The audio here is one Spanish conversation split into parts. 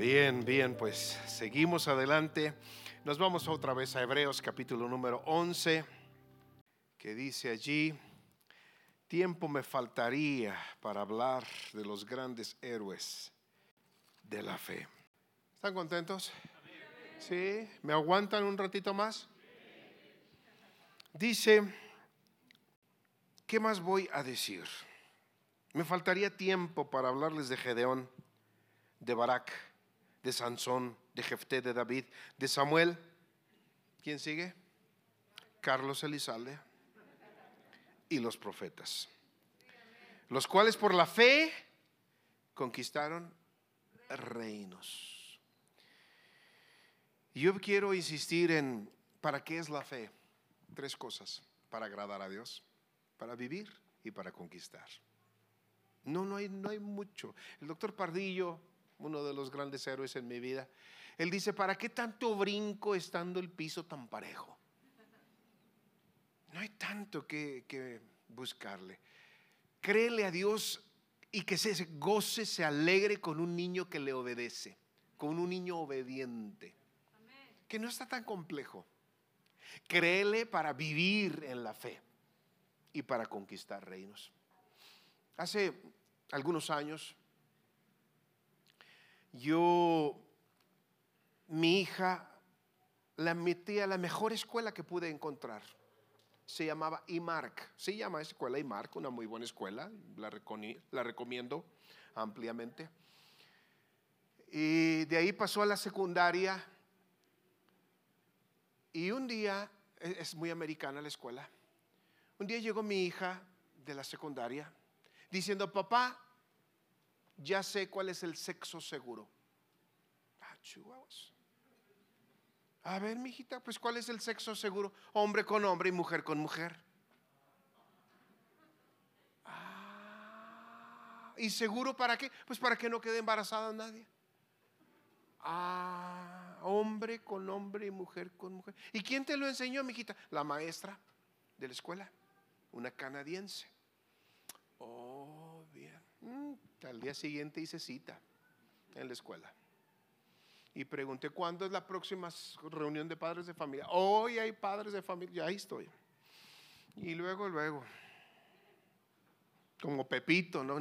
Bien, bien, pues seguimos adelante. Nos vamos otra vez a Hebreos capítulo número 11, que dice allí, tiempo me faltaría para hablar de los grandes héroes de la fe. ¿Están contentos? ¿Sí? ¿Me aguantan un ratito más? Dice, ¿qué más voy a decir? Me faltaría tiempo para hablarles de Gedeón, de Barak, de Sansón, de Jefté, de David, de Samuel. ¿Quién sigue? Carlos Elizalde y los profetas, los cuales por la fe conquistaron reinos. Yo quiero insistir en, ¿para qué es la fe? Tres cosas, para agradar a Dios, para vivir y para conquistar. No, no hay, no hay mucho. El doctor Pardillo, uno de los grandes héroes en mi vida, él dice, ¿para qué tanto brinco estando el piso tan parejo? No hay tanto que, que buscarle. Créele a Dios y que se goce, se alegre con un niño que le obedece, con un niño obediente, que no está tan complejo. Créele para vivir en la fe y para conquistar reinos. Hace algunos años, yo, mi hija, la metí a la mejor escuela que pude encontrar se llamaba IMARC. Se llama escuela IMARC, una muy buena escuela, la, la recomiendo ampliamente. Y de ahí pasó a la secundaria. Y un día, e, es muy americana la escuela, un día llegó mi hija de la secundaria diciendo, papá, ya sé cuál es el sexo seguro. Ah, a ver, mijita, pues ¿cuál es el sexo seguro? Hombre con hombre y mujer con mujer. Ah, ¿Y seguro para qué? Pues para que no quede embarazada nadie. Ah, hombre con hombre y mujer con mujer. ¿Y quién te lo enseñó, mijita? La maestra de la escuela, una canadiense. Oh, al día siguiente hice cita en la escuela y pregunté cuándo es la próxima reunión de padres de familia. Hoy hay padres de familia, ahí estoy. Y luego, luego, como Pepito, ¿no?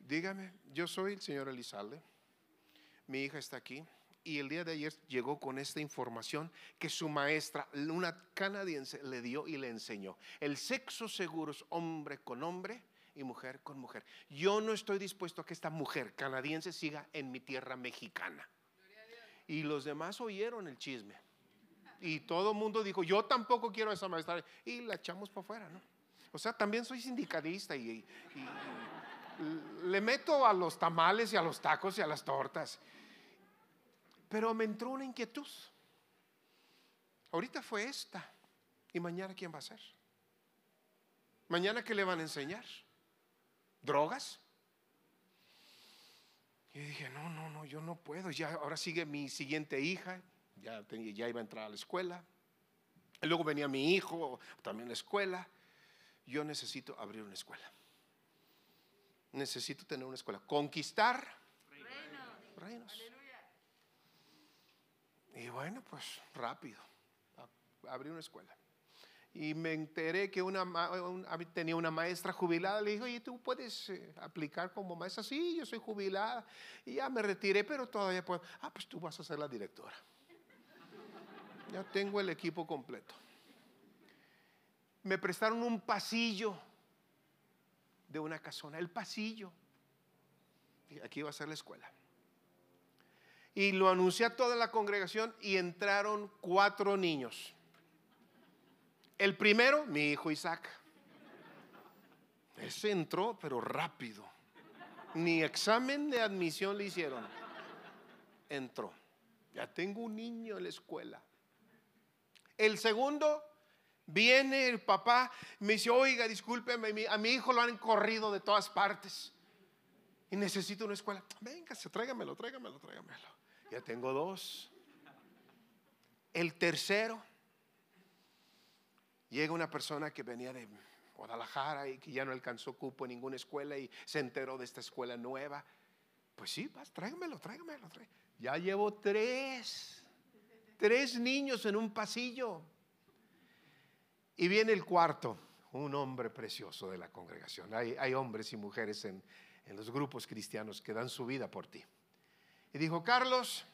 Dígame, yo soy el señor Elizalde, mi hija está aquí y el día de ayer llegó con esta información que su maestra, una canadiense, le dio y le enseñó. El sexo seguro es hombre con hombre y mujer con mujer. Yo no estoy dispuesto a que esta mujer canadiense siga en mi tierra mexicana. Y los demás oyeron el chisme. Y todo el mundo dijo, yo tampoco quiero esa maestra. Y la echamos para afuera, ¿no? O sea, también soy sindicalista y, le meto a los tamales y a los tacos y a las tortas. Pero me entró una inquietud. Ahorita fue esta. ¿Y mañana quién va a ser? ¿Mañana qué le van a enseñar? Drogas. Y dije, no, no, no, yo no puedo. Ya, ahora sigue mi siguiente hija, ya, ya iba a entrar a la escuela. Y luego venía mi hijo, también a la escuela. Yo necesito abrir una escuela. Necesito tener una escuela. Conquistar reinos. Y bueno, pues rápido. Abrí una escuela y me enteré que una, tenía una maestra jubilada. Le dije, ¿y tú puedes eh, aplicar como maestra? Sí, yo soy jubilada. Y ya me retiré, pero todavía puedo. Ah, pues tú vas a ser la directora. Ya tengo el equipo completo. Me prestaron un pasillo de una casona, el pasillo. Aquí va a ser la escuela. Y lo anuncié a toda la congregación y entraron cuatro niños el primero, mi hijo Isaac. Ese entró, pero rápido. Ni examen de admisión le hicieron. Entró. Ya tengo un niño en la escuela. El segundo, viene el papá, me dice, oiga, discúlpeme, a mi hijo lo han corrido de todas partes. Y necesito una escuela. Véngase, tráigamelo, tráigamelo, tráigamelo. Ya tengo dos. El tercero, Llega una persona que venía de Guadalajara y que ya no alcanzó cupo en ninguna escuela y se enteró de esta escuela nueva. Pues sí, vas, tráigamelo, tráigamelo. Ya llevo tres, tres niños en un pasillo. Y viene el cuarto, un hombre precioso de la congregación. Hay, hombres y mujeres en los grupos cristianos que dan su vida por ti. Y dijo, Carlos,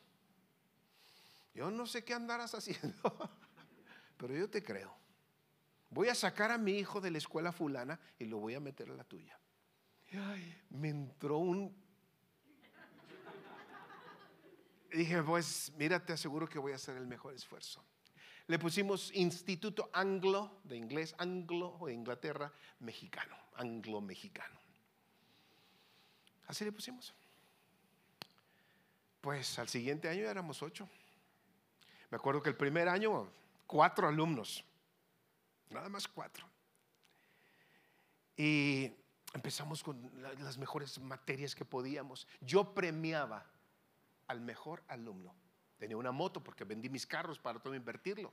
yo no sé qué andarás haciendo, pero yo te creo. Voy a sacar a mi hijo de la escuela fulana y lo voy a meter a la tuya. me entró un dije, pues mira, te aseguro que voy a hacer el mejor esfuerzo. Le pusimos Instituto Anglo, de inglés, Anglo o de Inglaterra, mexicano, anglo-mexicano. Así le pusimos. Pues al siguiente año éramos ocho. Me acuerdo que el primer año, cuatro alumnos, nada más cuatro. Y empezamos con las mejores materias que podíamos. Yo premiaba al mejor alumno. Tenía una moto porque vendí mis carros para todo invertirlo.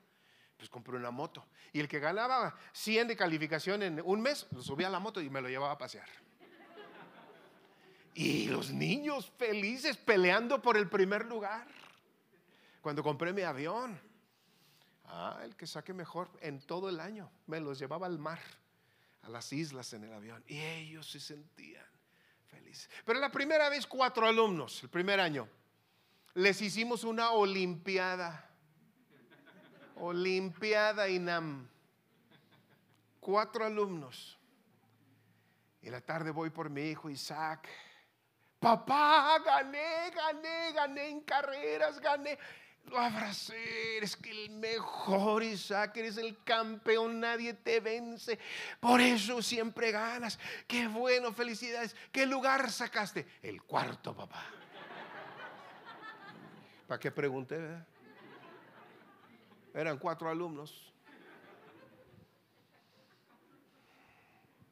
Pues compré una moto. Y el que ganaba 100 de calificación en un mes, subía a la moto y me lo llevaba a pasear. Y los niños felices peleando por el primer lugar. Cuando compré mi avión, ah, el que saque mejor en todo el año, me los llevaba al mar, a las islas en el avión. Y ellos se sentían felices. Pero la primera vez cuatro alumnos, el primer año les hicimos una olimpiada. Olimpiada INAM. Cuatro alumnos. Y la tarde voy por mi hijo Isaac. Papá, gané, gané, gané en carreras, gané. Abracé, eres que el mejor Isaac, eres el campeón, nadie te vence. Por eso siempre ganas. Qué bueno, felicidades. ¿Qué lugar sacaste? El cuarto, papá. ¿Para qué pregunté? Eran cuatro alumnos.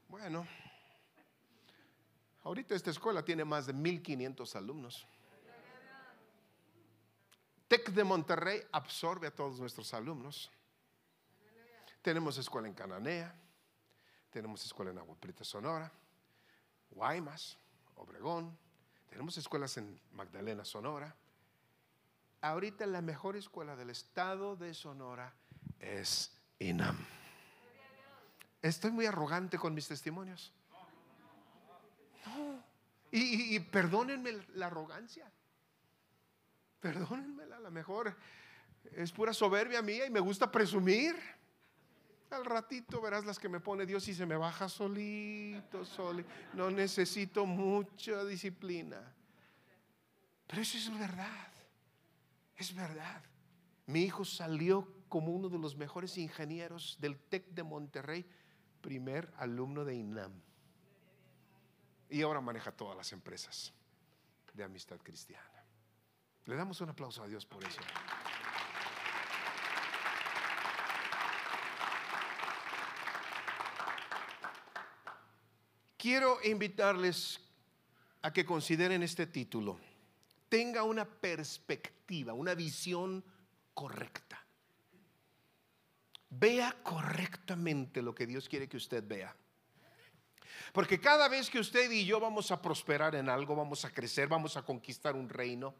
Bueno, ahorita esta escuela tiene más de 1500 alumnos. TEC de Monterrey absorbe a todos nuestros alumnos. Tenemos escuela en Cananea, tenemos escuela en Agua Sonora, Guaymas, Obregón, tenemos escuelas en Magdalena, Sonora ahorita la mejor escuela del estado de Sonora es INAM. Estoy muy arrogante con mis testimonios. No. Y, perdónenme la arrogancia. Perdónenme a lo mejor es pura soberbia mía y me gusta presumir. Al ratito verás las que me pone Dios y se me baja solito, solito. No necesito mucha disciplina. Pero eso es verdad. Es verdad. Mi hijo salió como uno de los mejores ingenieros del TEC de Monterrey, primer alumno de INAM. Y ahora maneja todas las empresas de amistad cristiana. Le damos un aplauso a Dios por eso. Quiero invitarles a que consideren este título tenga una perspectiva, una visión correcta. Vea correctamente lo que Dios quiere que usted vea. Porque cada vez que usted y yo vamos a prosperar en algo, vamos a crecer, vamos a conquistar un reino,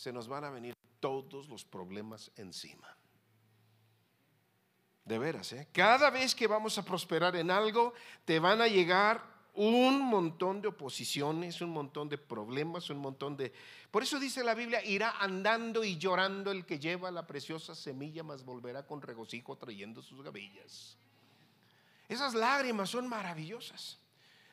se nos van a venir todos los problemas encima. De veras, ¿eh? Cada vez que vamos a prosperar en algo, te van a llegar un montón de oposiciones, un montón de problemas, un montón de... Por eso dice la Biblia, irá andando y llorando el que lleva la preciosa semilla, mas volverá con regocijo trayendo sus gavillas. Esas lágrimas son maravillosas.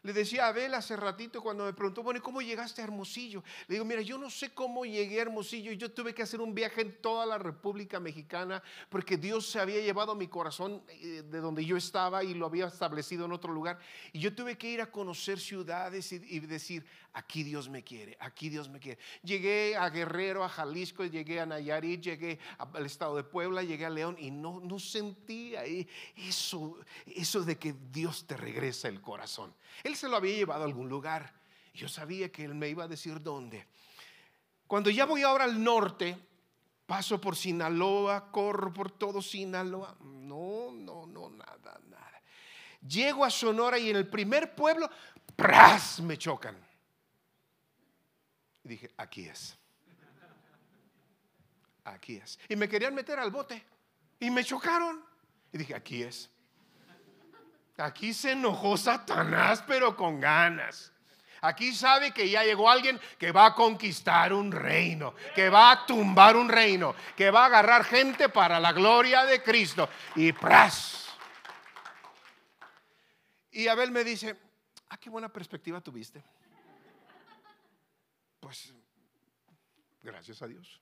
Le decía a Abel hace ratito cuando me preguntó, bueno, ¿cómo llegaste a Hermosillo? Le digo, mira, yo no sé cómo llegué a Hermosillo. Yo tuve que hacer un viaje en toda la República Mexicana porque Dios se había llevado mi corazón eh, de donde yo estaba y lo había establecido en otro lugar. Y yo tuve que ir a conocer ciudades y, decir, aquí Dios me quiere, aquí Dios me quiere. Llegué a Guerrero, a Jalisco, llegué a Nayarit, llegué al estado de Puebla, llegué a León y no, no sentí ahí eso, eso de que Dios te regresa el corazón. Él se lo había llevado a algún lugar. Yo sabía que él me iba a decir dónde. Cuando ya voy ahora al norte, paso por Sinaloa, corro por todo Sinaloa. No, no, no, nada, nada. Llego a Sonora y en el primer pueblo, ¡pras! me chocan. Y dije, aquí es. Aquí es. Y me querían meter al bote. Y me chocaron. Y dije, aquí es. Aquí se enojó Satanás, pero con ganas. Aquí sabe que ya llegó alguien que va a conquistar un reino, que va a tumbar un reino, que va a agarrar gente para la gloria de Cristo. Y pras. Y Abel me dice, ah, qué buena perspectiva tuviste. Pues, gracias a Dios.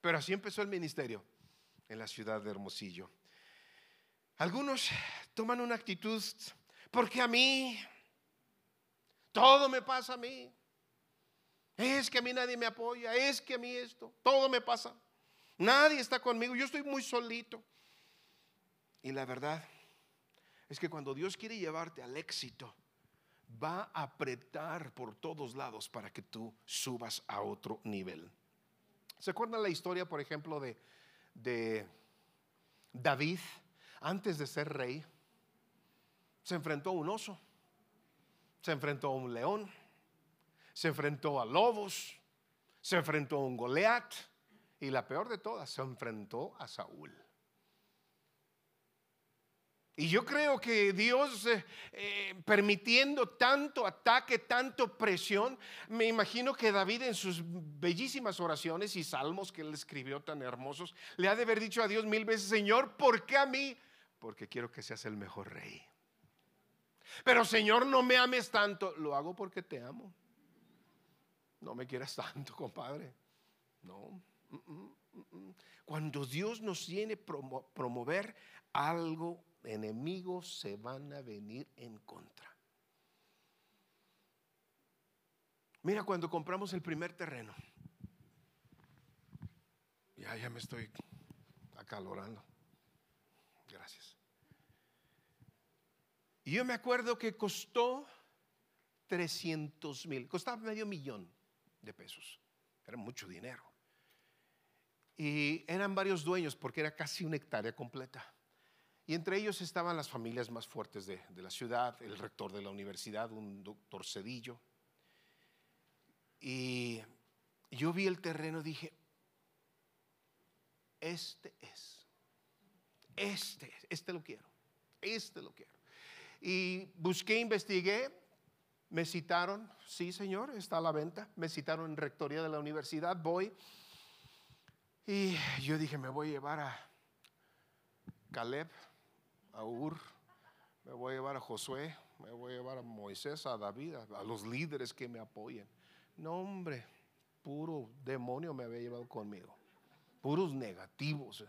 Pero así empezó el ministerio en la ciudad de Hermosillo. Algunos toman una actitud, porque a mí, todo me pasa a mí. Es que a mí nadie me apoya, es que a mí esto, todo me pasa. Nadie está conmigo, yo estoy muy solito. Y la verdad es que cuando Dios quiere llevarte al éxito, va a apretar por todos lados para que tú subas a otro nivel. ¿Se acuerdan la historia, por ejemplo, de, de David antes de ser rey? Se enfrentó a un oso, se enfrentó a un león, se enfrentó a lobos, se enfrentó a un Goliat y la peor de todas, se enfrentó a Saúl. Y yo creo que Dios, eh, eh, permitiendo tanto ataque, tanto presión, me imagino que David en sus bellísimas oraciones y salmos que él escribió tan hermosos, le ha de haber dicho a Dios mil veces, Señor, ¿por qué a mí? Porque quiero que seas el mejor rey. Pero Señor, no me ames tanto. Lo hago porque te amo. No me quieras tanto, compadre. No. Mm, mm, mm, Cuando Dios nos tiene promover algo enemigos se van a venir en contra. Mira, cuando compramos el primer terreno, ya, ya me estoy acalorando. Gracias. Y yo me acuerdo que costó 300 mil, costaba medio millón de pesos. Era mucho dinero. Y eran varios dueños porque era casi una hectárea completa. Y entre ellos estaban las familias más fuertes de, la ciudad, el rector de la universidad, un doctor Cedillo. Y yo vi el terreno dije, este es, este, este lo quiero, este lo quiero. Y busqué, investigué, me citaron, sí señor, está a la venta, me citaron en rectoría de la universidad, voy. Y yo dije, me voy a llevar a Caleb, a Ur, me voy a llevar a Josué, me voy a llevar a Moisés, a David, a, los líderes que me apoyen. No, hombre, puro demonio me había llevado conmigo. Puros negativos.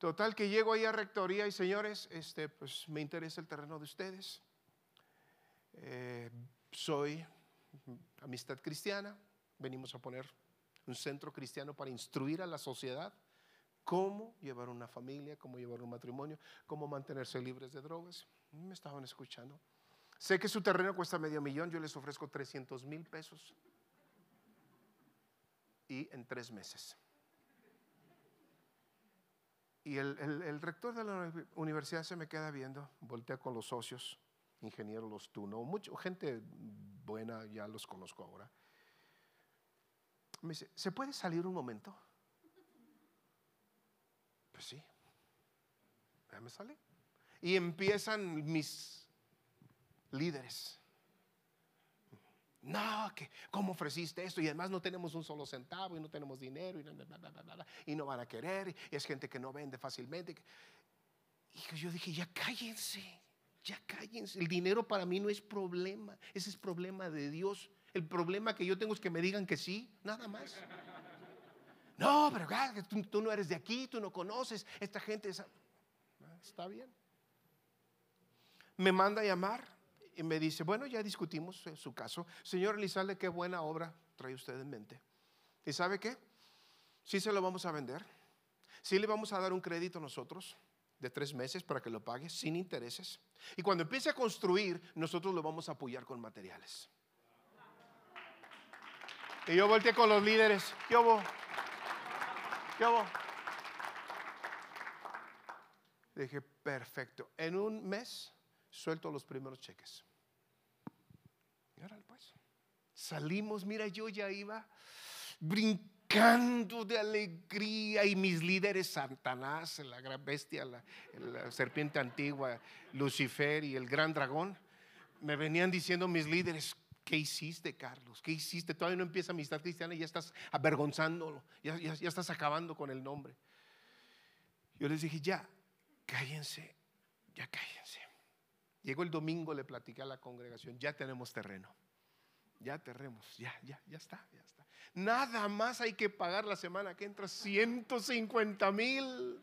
Total que llego ahí a rectoría y señores, este, pues me interesa el terreno de ustedes. Eh, soy amistad cristiana. Venimos a poner un centro cristiano para instruir a la sociedad cómo llevar una familia, cómo llevar un matrimonio, cómo mantenerse libres de drogas. Me estaban escuchando. Sé que su terreno cuesta medio millón, yo les ofrezco 300 mil pesos. Y en tres meses. Y el, rector de la universidad se me queda viendo, voltea con los socios, ingeniero los tuno, mucha gente buena, ya los conozco ahora. Me dice, ¿se puede salir un momento? Pues sí, ya me sale. Y empiezan mis líderes. No, que cómo ofreciste esto y además no tenemos un solo centavo y no tenemos dinero y, no van a querer y es gente que no vende fácilmente. Y yo dije, ya cállense, ya cállense. El dinero para mí no es problema, ese es problema de Dios. El problema que yo tengo es que me digan que sí, nada más. No, pero tú, no eres de aquí, tú no conoces, esta gente ah, está bien. Me manda a llamar y me dice, bueno, ya discutimos su caso. Señor Elizalde, qué buena obra trae usted en mente. ¿Y sabe qué? Sí se lo vamos a vender. Sí le vamos a dar un crédito nosotros de tres meses para que lo pague sin intereses. Y cuando empiece a construir, nosotros lo vamos a apoyar con materiales. Y yo volteé con los líderes. ¿Qué hubo? Dije, perfecto. En un mes suelto los primeros cheques. Salimos, mira, yo ya iba brincando de alegría y mis líderes, Satanás, la gran bestia, la, serpiente antigua, Lucifer y el gran dragón, me venían diciendo mis líderes, ¿Qué hiciste, Carlos? ¿Qué hiciste? Todavía no empieza amistad cristiana y ya estás avergonzándolo, ya, ya, estás acabando con el nombre. Yo les dije, ya, cállense, ya cállense. Llegó el domingo, le platiqué a la congregación, ya tenemos terreno, ya tenemos, ya, ya, ya está, ya está. Nada más hay que pagar la semana que entra 150 mil.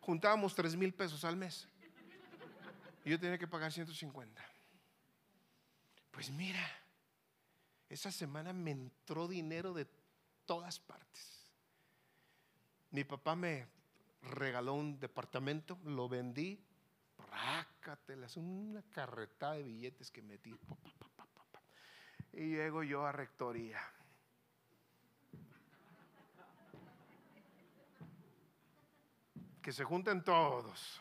Juntábamos 3 mil pesos al mes. Y yo tenía que pagar 150. Pues mira, esa semana me entró dinero de todas partes. Mi papá me regaló un departamento, lo vendí, rácatelas, una carretada de billetes que metí. Y llego yo a rectoría. Que se junten todos.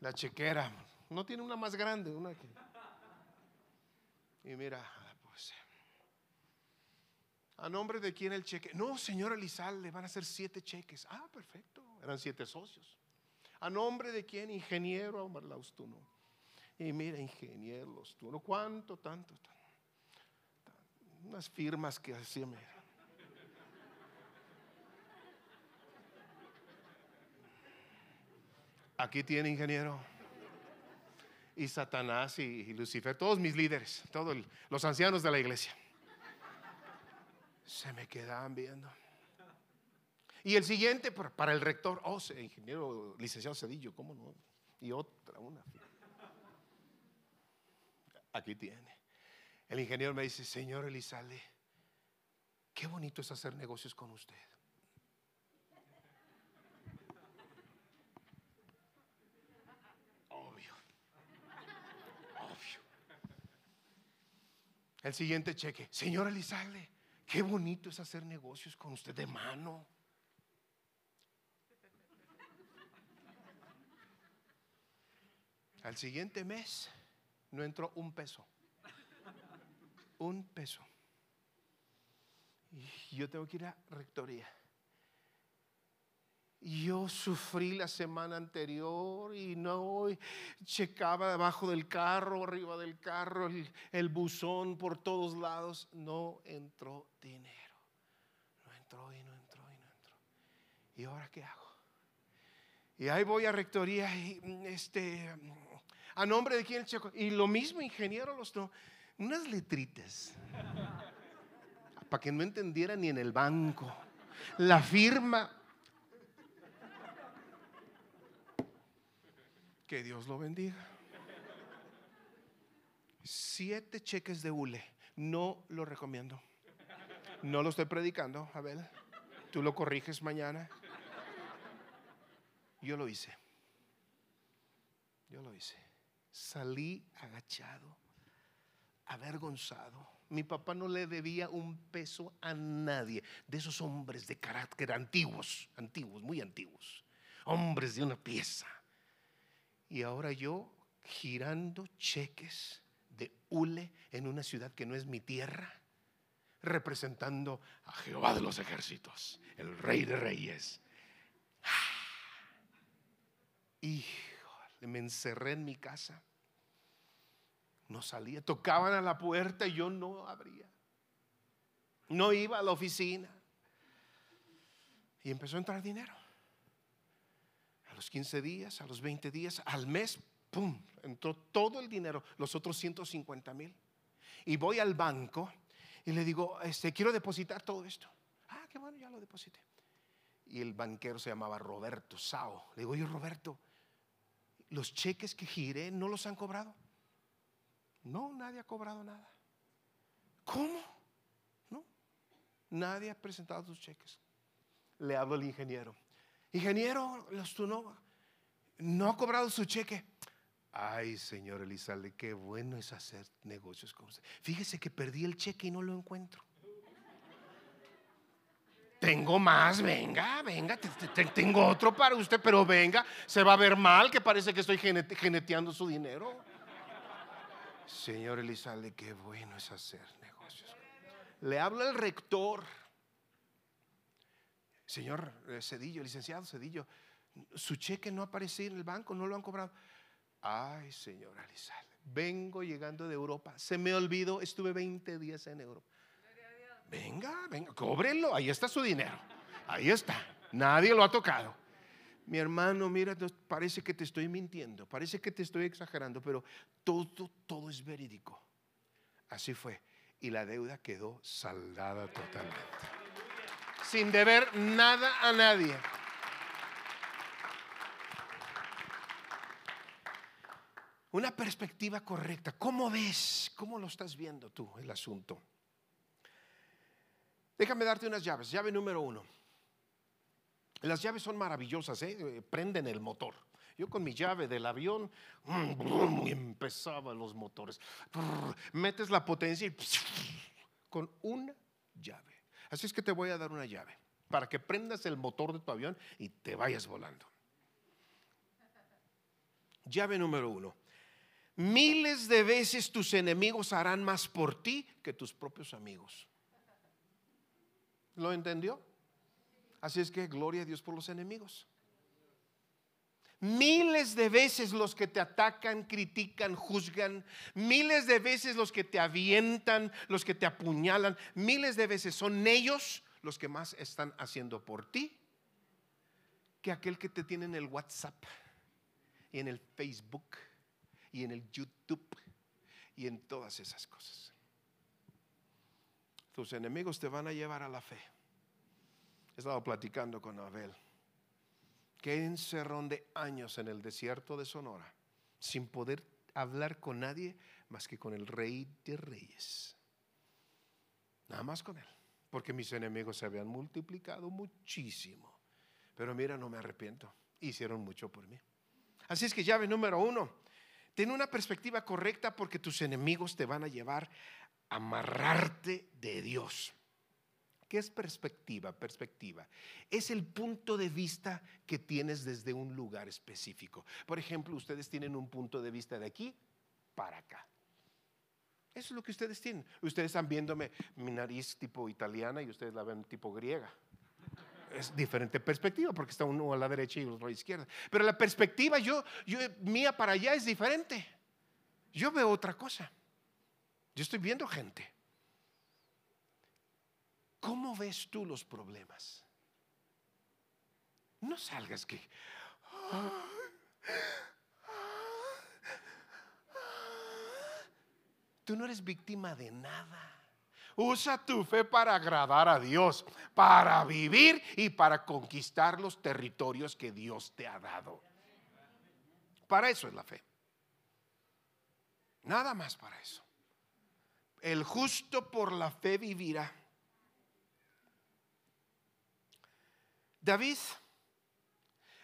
La chequera, no tiene una más grande, una que y mira, pues, ¿a nombre de quién el cheque? No, señor Elizalde, van a ser siete cheques. Ah, perfecto, eran siete socios. ¿A nombre de quién? Ingeniero Omar Laustuno. Y mira, ingeniero Laustuno, ¿cuánto, tanto, tanto? Unas firmas que hacía. Aquí tiene ingeniero y Satanás y, Lucifer, todos mis líderes, todos los ancianos de la iglesia. Se me quedaban viendo. Y el siguiente para el rector, oh, ingeniero licenciado Cedillo, ¿cómo no? Y otra, una. Aquí tiene. El ingeniero me dice, señor Elizalde, qué bonito es hacer negocios con usted. El siguiente cheque, señor Elizalde, qué bonito es hacer negocios con usted de mano. Al siguiente mes no entró un peso. Un peso. Y yo tengo que ir a rectoría. Yo sufrí la semana anterior y no checaba debajo del carro, arriba del carro, el, buzón por todos lados. No entró dinero. No entró y no entró y no entró. ¿Y ahora qué hago? Y ahí voy a rectoría y este, a nombre de quién checo. Y lo mismo, ingeniero, los no, unas letritas. Para que no entendiera ni en el banco. La firma Que Dios lo bendiga. Siete cheques de hule. No lo recomiendo. No lo estoy predicando, Abel. Tú lo corriges mañana. Yo lo hice. Yo lo hice. Salí agachado, avergonzado. Mi papá no le debía un peso a nadie de esos hombres de carácter antiguos, antiguos, muy antiguos. Hombres de una pieza y ahora yo girando cheques de hule en una ciudad que no es mi tierra, representando a Jehová de los ejércitos, el rey de reyes. Y me encerré en mi casa. No salía, tocaban a la puerta y yo no abría. No iba a la oficina. Y empezó a entrar dinero los 15 días, a los 20 días, al mes, ¡pum! Entró todo el dinero, los otros 150 mil. Y voy al banco y le digo, este, quiero depositar todo esto. Ah, qué bueno, ya lo deposité. Y el banquero se llamaba Roberto Sao. Le digo, oye Roberto, los cheques que giré no los han cobrado. No, nadie ha cobrado nada. ¿Cómo? No, nadie ha presentado sus cheques. Le hablo al ingeniero. Ingeniero, los no, no ha cobrado su cheque. Ay, señor Elizalde, qué bueno es hacer negocios con usted. Fíjese que perdí el cheque y no lo encuentro. Tengo más, venga, venga, tengo otro para usted, pero venga, se va a ver mal que parece que estoy geneteando su dinero. Señor Elizalde, qué bueno es hacer negocios. Le habla el rector. Señor eh, Cedillo, licenciado Cedillo, su cheque no aparece en el banco, no lo han cobrado. Ay, señor Elizalde, vengo llegando de Europa. Se me olvidó, estuve 20 días en Europa. Venga, venga, cóbrelo, ahí está su dinero. Ahí está. Nadie lo ha tocado. Mi hermano, mira, parece que te estoy mintiendo, parece que te estoy exagerando, pero todo, todo es verídico. Así fue. Y la deuda quedó saldada totalmente. Sin deber nada a nadie. Una perspectiva correcta. ¿Cómo ves? ¿Cómo lo estás viendo tú el asunto? Déjame darte unas llaves. Llave número uno. Las llaves son maravillosas, ¿eh? ¿eh? prenden el motor. Yo con mi llave del avión y empezaban los motores. Metes la potencia y con una llave. Así es que te voy a dar una llave para que prendas el motor de tu avión y te vayas volando. Llave número uno. Miles de veces tus enemigos harán más por ti que tus propios amigos. ¿Lo entendió? Así es que gloria a Dios por los enemigos. Miles de veces los que te atacan, critican, juzgan. Miles de veces los que te avientan, los que te apuñalan. Miles de veces son ellos los que más están haciendo por ti que aquel que te tiene en el WhatsApp y en el Facebook y en el YouTube y en todas esas cosas. Tus enemigos te van a llevar a la fe. He estado platicando con Abel. Qué encerrón de años en el desierto de Sonora, sin poder hablar con nadie más que con el rey de reyes. Nada más con él, porque mis enemigos se habían multiplicado muchísimo. Pero mira, no me arrepiento. Hicieron mucho por mí. Así es que llave número uno, ten una perspectiva correcta porque tus enemigos te van a llevar a amarrarte de Dios. ¿Qué es perspectiva? Perspectiva es el punto de vista que tienes desde un lugar específico. Por ejemplo, ustedes tienen un punto de vista de aquí para acá. Eso es lo que ustedes tienen. Ustedes están viéndome mi nariz tipo italiana y ustedes la ven tipo griega. Es diferente perspectiva porque está uno a la derecha y otro a la izquierda. Pero la perspectiva yo, yo mía para allá es diferente. Yo veo otra cosa. Yo estoy viendo gente. ¿Cómo ves tú los problemas? No salgas que... Tú no eres víctima de nada. Usa tu fe para agradar a Dios, para vivir y para conquistar los territorios que Dios te ha dado. Para eso es la fe. Nada más para eso. El justo por la fe vivirá. David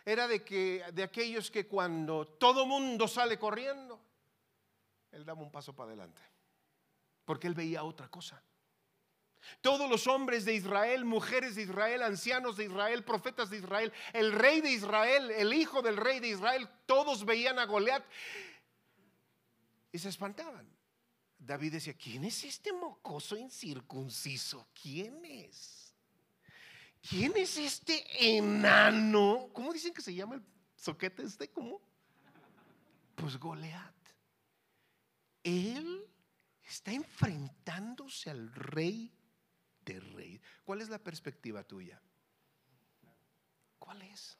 era de, que, de aquellos que cuando todo mundo sale corriendo, él daba un paso para adelante, porque él veía otra cosa. Todos los hombres de Israel, mujeres de Israel, ancianos de Israel, profetas de Israel, el rey de Israel, el hijo del rey de Israel, todos veían a Goliat y se espantaban. David decía, ¿quién es este mocoso incircunciso? ¿Quién es? ¿Quién es este enano? ¿Cómo dicen que se llama el soquete este? ¿Cómo? Pues Goliat. Él está enfrentándose al rey de reyes. ¿Cuál es la perspectiva tuya? ¿Cuál es?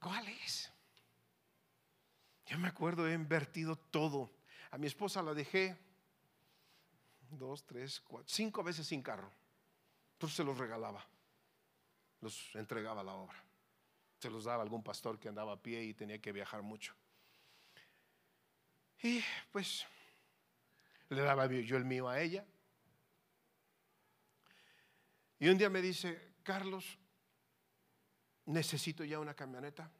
¿Cuál es? Yo me acuerdo, he invertido todo. A mi esposa la dejé dos, tres, cuatro, cinco veces sin carro. Entonces se los regalaba, los entregaba a la obra. Se los daba algún pastor que andaba a pie y tenía que viajar mucho. Y pues le daba yo el mío a ella. Y un día me dice, Carlos, necesito ya una camioneta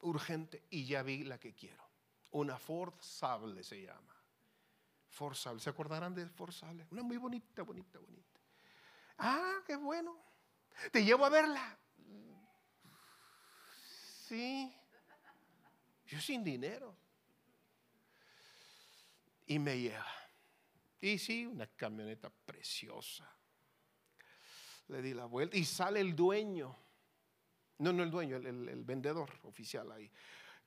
urgente y ya vi la que quiero. Una Ford Sable se llama. Forzable. ¿Se acordarán de Forzable? Una muy bonita, bonita, bonita. Ah, qué bueno. Te llevo a verla. Sí. Yo sin dinero. Y me lleva. Y sí, una camioneta preciosa. Le di la vuelta y sale el dueño. No, no el dueño, el, el vendedor oficial ahí.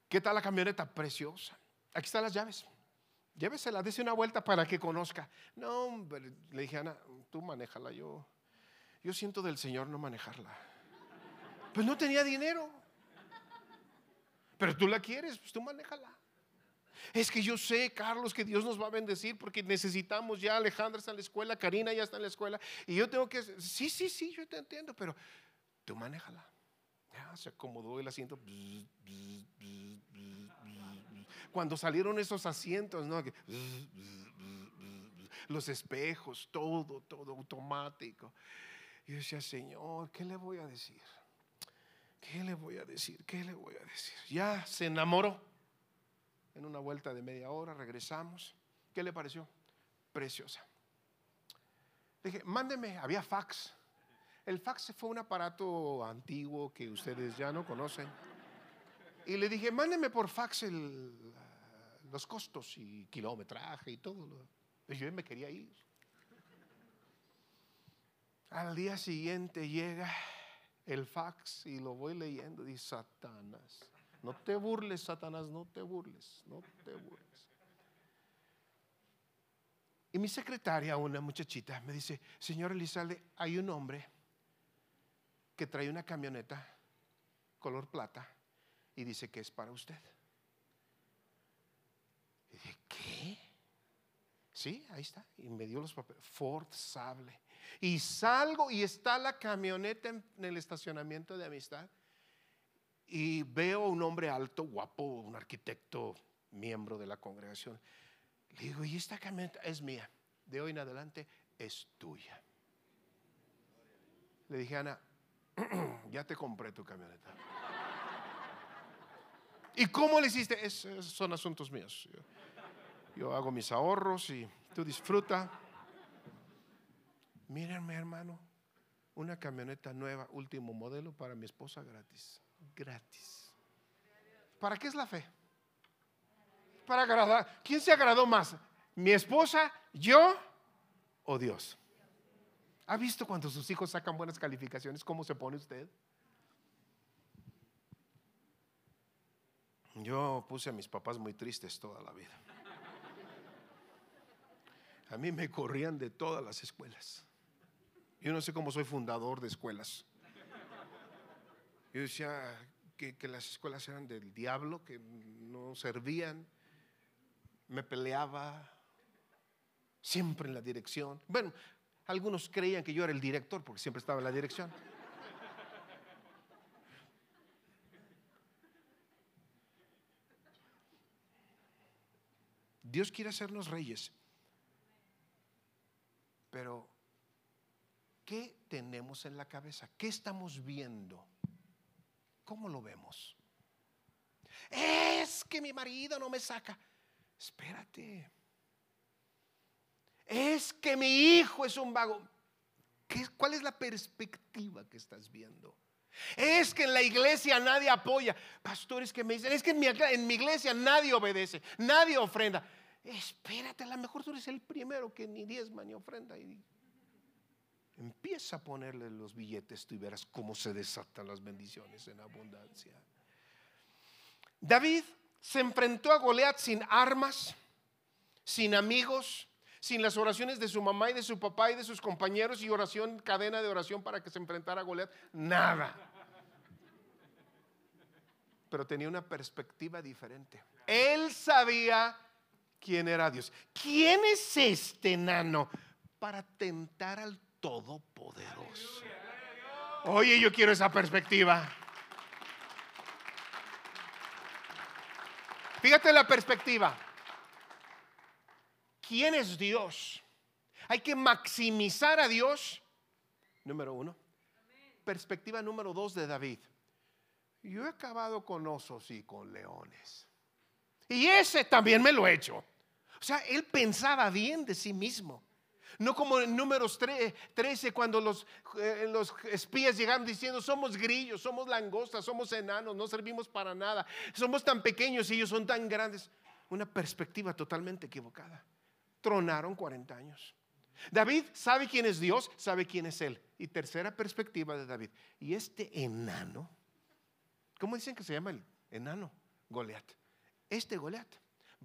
¿Qué tal la camioneta? Preciosa. Aquí están las llaves. Llévesela, dése una vuelta para que conozca. No, le dije, Ana, tú manéjala. Yo, yo siento del Señor no manejarla. Pues no tenía dinero. Pero tú la quieres, pues tú manéjala. Es que yo sé, Carlos, que Dios nos va a bendecir porque necesitamos ya. Alejandra está en la escuela, Karina ya está en la escuela. Y yo tengo que. Sí, sí, sí, yo te entiendo, pero tú manéjala. Ya se acomodó el asiento. Cuando salieron esos asientos, ¿no? Los espejos, todo, todo automático. Y yo decía, Señor, ¿qué le voy a decir? ¿Qué le voy a decir? ¿Qué le voy a decir? Ya se enamoró. En una vuelta de media hora regresamos. ¿Qué le pareció? Preciosa. dije, mándeme, había fax. El fax fue un aparato antiguo que ustedes ya no conocen. Y le dije, mándeme por fax los costos y kilometraje y todo. Yo me quería ir. Al día siguiente llega el fax y lo voy leyendo. Dice, Satanás, no te burles, Satanás, no te burles, no te burles. Y mi secretaria, una muchachita, me dice, señor Elizalde, hay un hombre que trae una camioneta color plata y dice que es para usted. Y dije, ¿qué? Sí, ahí está. Y me dio los papeles. Ford Sable. Y salgo y está la camioneta en, el estacionamiento de amistad. Y veo un hombre alto, guapo, un arquitecto, miembro de la congregación. Le digo, y esta camioneta es mía. De hoy en adelante es tuya. Le dije, Ana, ya te compré tu camioneta. ¿Y cómo le hiciste? esos son asuntos míos. Yo, yo hago mis ahorros y tú disfruta. Mírenme, hermano, una camioneta nueva, último modelo para mi esposa gratis. Gratis. ¿Para qué es la fe? Para agradar. ¿Quién se agradó más? ¿Mi esposa, yo o Dios? ¿Ha visto cuando sus hijos sacan buenas calificaciones? ¿Cómo se pone usted? Yo puse a mis papás muy tristes toda la vida. A mí me corrían de todas las escuelas. Yo no sé cómo soy fundador de escuelas. Yo decía que, las escuelas eran del diablo, que no servían. Me peleaba siempre en la dirección. Bueno, algunos creían que yo era el director porque siempre estaba en la dirección. Dios quiere hacernos reyes. Pero ¿Qué tenemos en la cabeza? ¿Qué estamos viendo? ¿Cómo lo vemos? Es que mi marido no me saca. Espérate. Es que mi hijo es un vago. ¿Cuál es la perspectiva que estás viendo? Es que en la iglesia nadie apoya. Pastores que me dicen, es que en mi, en mi iglesia nadie obedece, nadie ofrenda. Espérate, a lo mejor tú eres el primero que ni diezma ni ofrenda. Y Empieza a ponerle los billetes, tú y verás cómo se desatan las bendiciones en abundancia. David se enfrentó a Goliat sin armas, sin amigos, sin las oraciones de su mamá y de su papá y de sus compañeros y oración, cadena de oración para que se enfrentara a Goliat. Nada. Pero tenía una perspectiva diferente. Él sabía quién era Dios. ¿Quién es este nano para tentar al todopoderoso. Oye, yo quiero esa perspectiva. Fíjate la perspectiva. ¿Quién es Dios? Hay que maximizar a Dios. Número uno. Perspectiva número dos de David. Yo he acabado con osos y con leones. Y ese también me lo he hecho. O sea, él pensaba bien de sí mismo. No como en números 13 cuando los, eh, los espías llegaron diciendo, somos grillos, somos langostas, somos enanos, no servimos para nada, somos tan pequeños y ellos son tan grandes. una perspectiva totalmente equivocada. Tronaron 40 años. David sabe quién es Dios, sabe quién es Él. Y tercera perspectiva de David. Y este enano, ¿cómo dicen que se llama el enano? Goliat. Este Goliat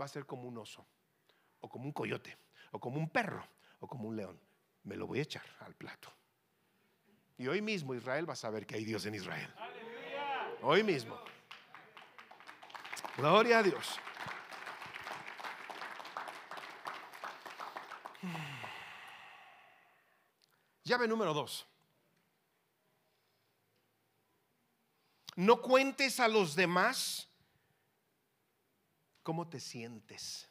va a ser como un oso, o como un coyote, o como un perro, o como un león. Me lo voy a echar al plato. Y hoy mismo Israel va a saber que hay Dios en Israel. Hoy mismo. Gloria a Dios. Llave número dos. No cuentes a los demás cómo te sientes.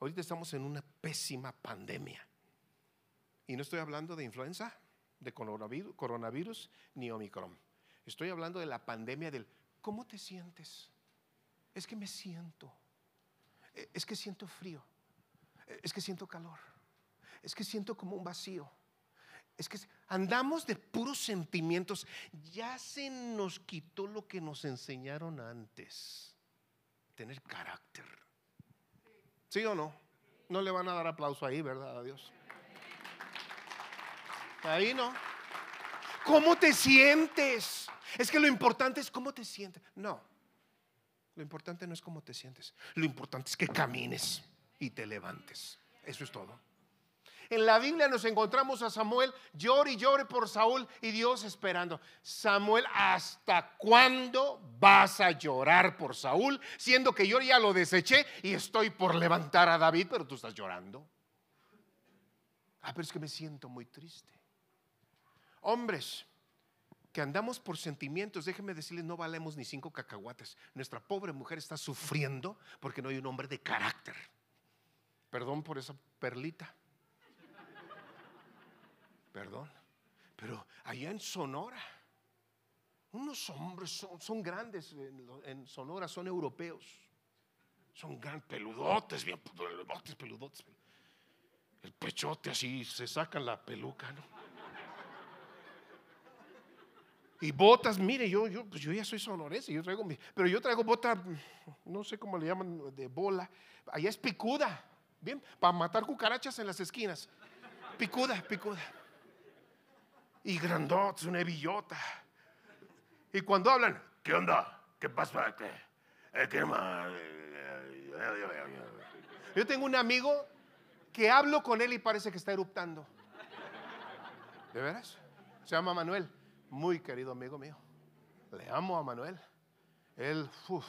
Ahorita estamos en una pésima pandemia. Y no estoy hablando de influenza, de coronavirus, coronavirus ni Omicron. Estoy hablando de la pandemia del ¿cómo te sientes? Es que me siento. Es que siento frío. Es que siento calor. Es que siento como un vacío. Es que andamos de puros sentimientos. Ya se nos quitó lo que nos enseñaron antes. Tener carácter. ¿Sí o no? No le van a dar aplauso ahí, ¿verdad? A Dios. Ahí no. ¿Cómo te sientes? Es que lo importante es cómo te sientes. No. Lo importante no es cómo te sientes. Lo importante es que camines y te levantes. Eso es todo. En la Biblia nos encontramos a Samuel, llore y llore por Saúl y Dios esperando. Samuel, ¿hasta cuándo vas a llorar por Saúl? Siendo que yo ya lo deseché y estoy por levantar a David, pero tú estás llorando. Ah, pero es que me siento muy triste. Hombres que andamos por sentimientos, déjenme decirles, no valemos ni cinco cacahuates. Nuestra pobre mujer está sufriendo porque no hay un hombre de carácter. Perdón por esa perlita. Perdón. Pero allá en Sonora, unos hombres son, grandes en, Sonora, son europeos. Son grandes, peludotes, bien peludotes, peludotes. El pechote así, se sacan la peluca, ¿no? Y botas, mire, yo, yo, pues yo ya soy sonorense, yo traigo pero yo traigo bota, no sé cómo le llaman, de bola. Allá es picuda, bien, para matar cucarachas en las esquinas. Picuda, picuda. Y grandotes, una billota. Y cuando hablan, ¿qué onda? ¿Qué pasa? ¿Qué, eh, qué más? Yo tengo un amigo que hablo con él y parece que está eruptando. ¿De veras? Se llama Manuel muy querido amigo mío. Le amo a Manuel. Él, uff,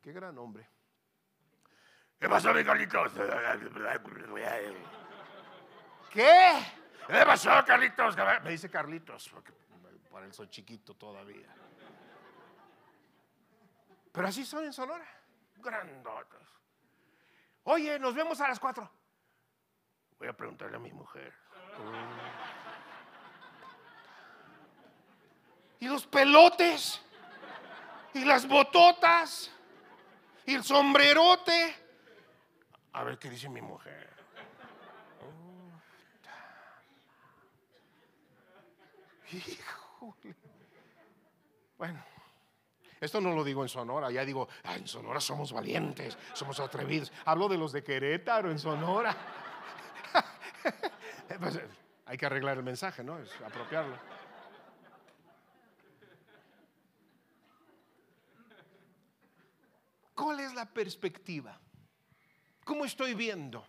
qué gran hombre. ¿Qué pasó, mi Carlitos? ¿Qué? ¿Qué pasó, Carlitos? Me dice Carlitos, porque para él soy chiquito todavía. Pero así son en Sonora, grandotos. Oye, nos vemos a las cuatro. Voy a preguntarle a mi mujer. y los pelotes y las bototas y el sombrerote. A ver qué dice mi mujer. Híjole. Bueno, esto no lo digo en Sonora, ya digo, ah, en Sonora somos valientes, somos atrevidos. Hablo de los de Querétaro, en Sonora. Pues, hay que arreglar el mensaje, ¿no? Es apropiarlo. ¿Cuál es la perspectiva? ¿Cómo estoy viendo?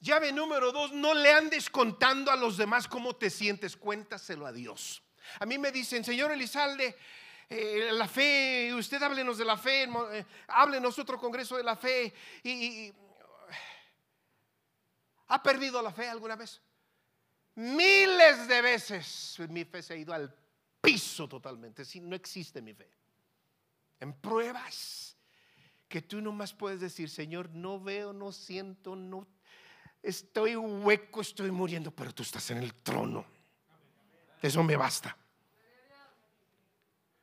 Llave número dos, no le andes contando a los demás cómo te sientes, cuéntaselo a Dios. A mí me dicen, Señor Elizalde, eh, la fe, usted háblenos de la fe, eh, háblenos otro congreso de la fe. Y, ¿Ha perdido la fe alguna vez? Miles de veces mi fe se ha ido al piso totalmente. Si no existe mi fe. En pruebas que tú nomás puedes decir, Señor, no veo, no siento, no estoy hueco, estoy muriendo, pero tú estás en el trono. Eso me basta.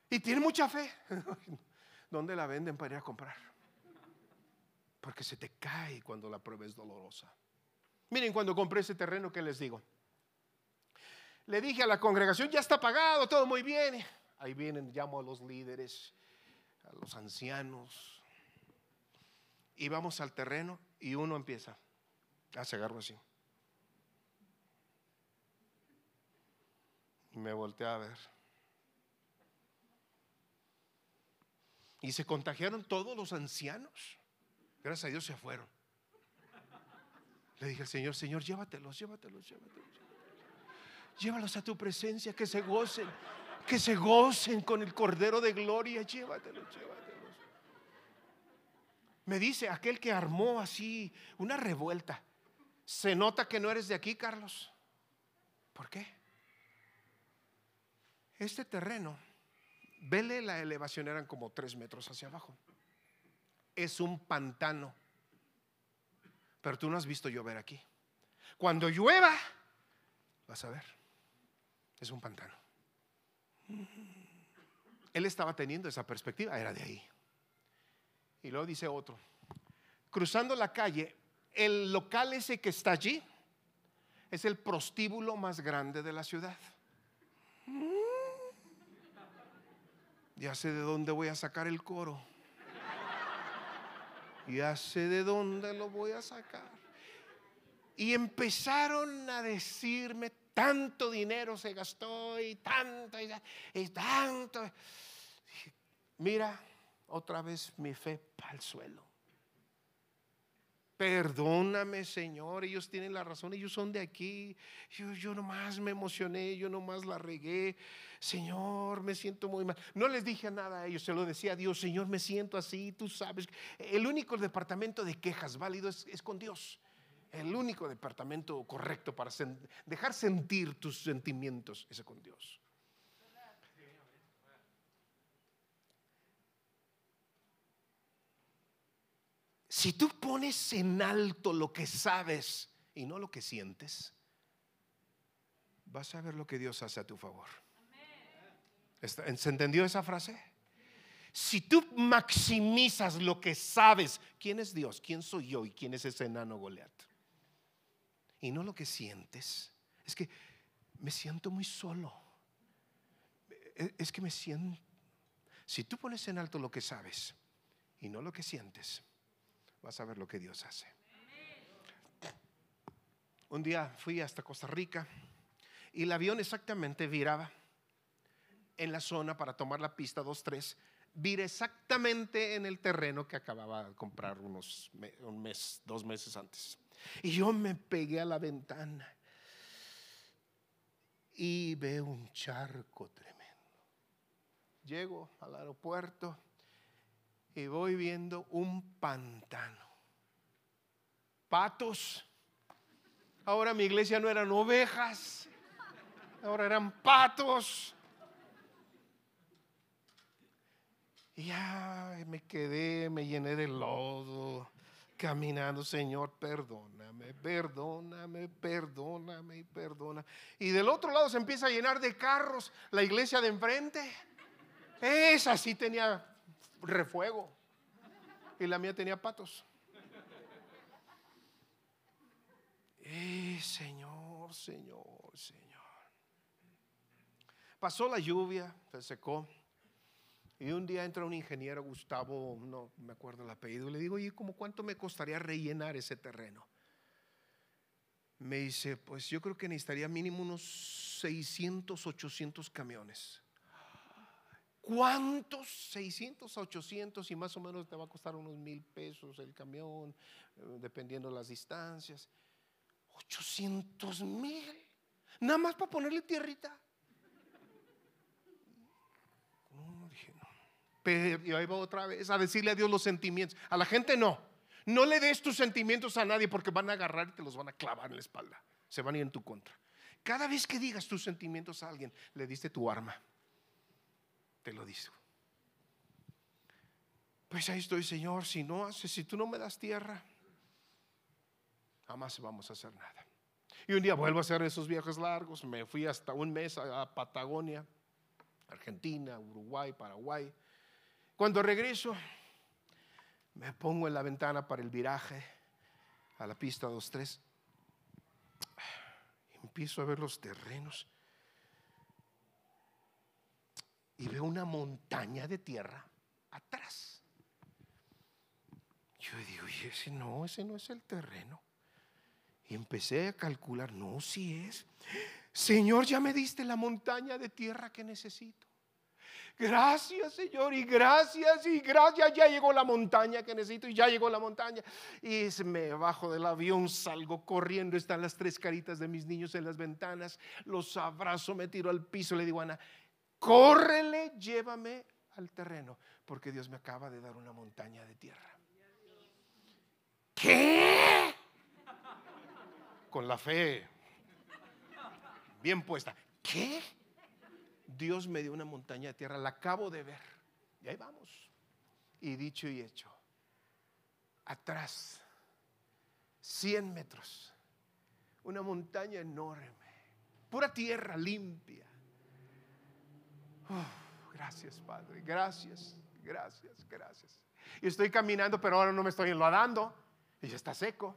Y tiene mucha fe. ¿Dónde la venden para ir a comprar? Porque se te cae cuando la prueba es dolorosa. Miren, cuando compré ese terreno, ¿qué les digo? Le dije a la congregación, ya está pagado, todo muy bien. Ahí vienen, llamo a los líderes, a los ancianos, Y vamos al terreno y uno empieza a cegarlo así. Y me volteé a ver. Y se contagiaron todos los ancianos. Gracias a Dios se fueron. Le dije al Señor, Señor, llévatelos, llévatelos, llévatelos. Llévalos a tu presencia, que se gocen, que se gocen con el Cordero de Gloria. Llévatelos, llévatelos. Me dice aquel que armó así una revuelta. Se nota que no eres de aquí, Carlos. ¿Por qué? Este terreno, vele la elevación, eran como tres metros hacia abajo. Es un pantano. Pero tú no has visto llover aquí. Cuando llueva, vas a ver. Es un pantano. Él estaba teniendo esa perspectiva, era de ahí. Y luego dice otro, cruzando la calle, el local ese que está allí es el prostíbulo más grande de la ciudad. Ya sé de dónde voy a sacar el coro. Ya sé de dónde lo voy a sacar. Y empezaron a decirme, tanto dinero se gastó y tanto y, tanto. Mira, otra vez mi fe para el suelo. Perdóname, Señor, ellos tienen la razón, ellos son de aquí. Yo, yo nomás me emocioné, yo nomás la regué. Señor, me siento muy mal. No les dije nada a ellos, se lo decía a Dios, Señor, me siento así, tú sabes. El único departamento de quejas válido es, es con Dios. El único departamento correcto para dejar sentir tus sentimientos es con Dios. Si tú pones en alto lo que sabes y no lo que sientes, vas a ver lo que Dios hace a tu favor. ¿Se entendió esa frase? Si tú maximizas lo que sabes, ¿quién es Dios? ¿Quién soy yo? ¿Y quién es ese enano Goliat? Y no lo que sientes. Es que me siento muy solo. E, es que me siento... Si tú pones en alto lo que sabes y no lo que sientes, vas a ver lo que Dios hace. Un día fui hasta Costa Rica y el avión exactamente viraba en la zona para tomar la pista 2-3. Vira exactamente en el terreno que acababa de comprar unos un mes, dos meses antes. Y yo me pegué a la ventana y veo un charco tremendo. Llego al aeropuerto y voy viendo un pantano. Patos. Ahora mi iglesia no eran ovejas, ahora eran patos. Y ya me quedé, me llené de lodo, caminando, Señor, perdóname, perdóname, perdóname y perdona. Y del otro lado se empieza a llenar de carros la iglesia de enfrente. Esa sí tenía refuego. Y la mía tenía patos. Eh, Señor, Señor, Señor. Pasó la lluvia, se secó. Y un día entra un ingeniero, Gustavo, no me acuerdo el apellido, y le digo, ¿y cómo cuánto me costaría rellenar ese terreno? Me dice, pues yo creo que necesitaría mínimo unos 600, 800 camiones. ¿Cuántos? 600 a 800 y más o menos te va a costar unos mil pesos el camión, eh, dependiendo de las distancias. 800 mil. Nada más para ponerle tierrita. No, dije no. Pero y ahí va otra vez a decirle a Dios los sentimientos. A la gente no. No le des tus sentimientos a nadie porque van a agarrar y te los van a clavar en la espalda. Se van a ir en tu contra. Cada vez que digas tus sentimientos a alguien, le diste tu arma te lo digo. Pues ahí estoy, Señor, si no haces, si tú no me das tierra, jamás vamos a hacer nada. Y un día vuelvo a hacer esos viajes largos, me fui hasta un mes a Patagonia, Argentina, Uruguay, Paraguay. Cuando regreso, me pongo en la ventana para el viraje a la pista 2-3. Empiezo a ver los terrenos y veo una montaña de tierra atrás. Yo digo, y ese no, ese no es el terreno. Y empecé a calcular, no, si es. Señor, ya me diste la montaña de tierra que necesito. Gracias, Señor, y gracias, y gracias. Ya llegó la montaña que necesito, y ya llegó la montaña. Y me bajo del avión, salgo corriendo. Están las tres caritas de mis niños en las ventanas. Los abrazo, me tiro al piso. Le digo Ana, córrele, llévame al terreno, porque Dios me acaba de dar una montaña de tierra. ¿Qué? Con la fe bien puesta. ¿Qué? Dios me dio una montaña de tierra, la acabo de ver. Y ahí vamos. Y dicho y hecho, atrás, 100 metros, una montaña enorme, pura tierra limpia. Gracias, Padre, gracias, gracias, gracias. Y estoy caminando, pero ahora no me estoy enlodando y ya está seco.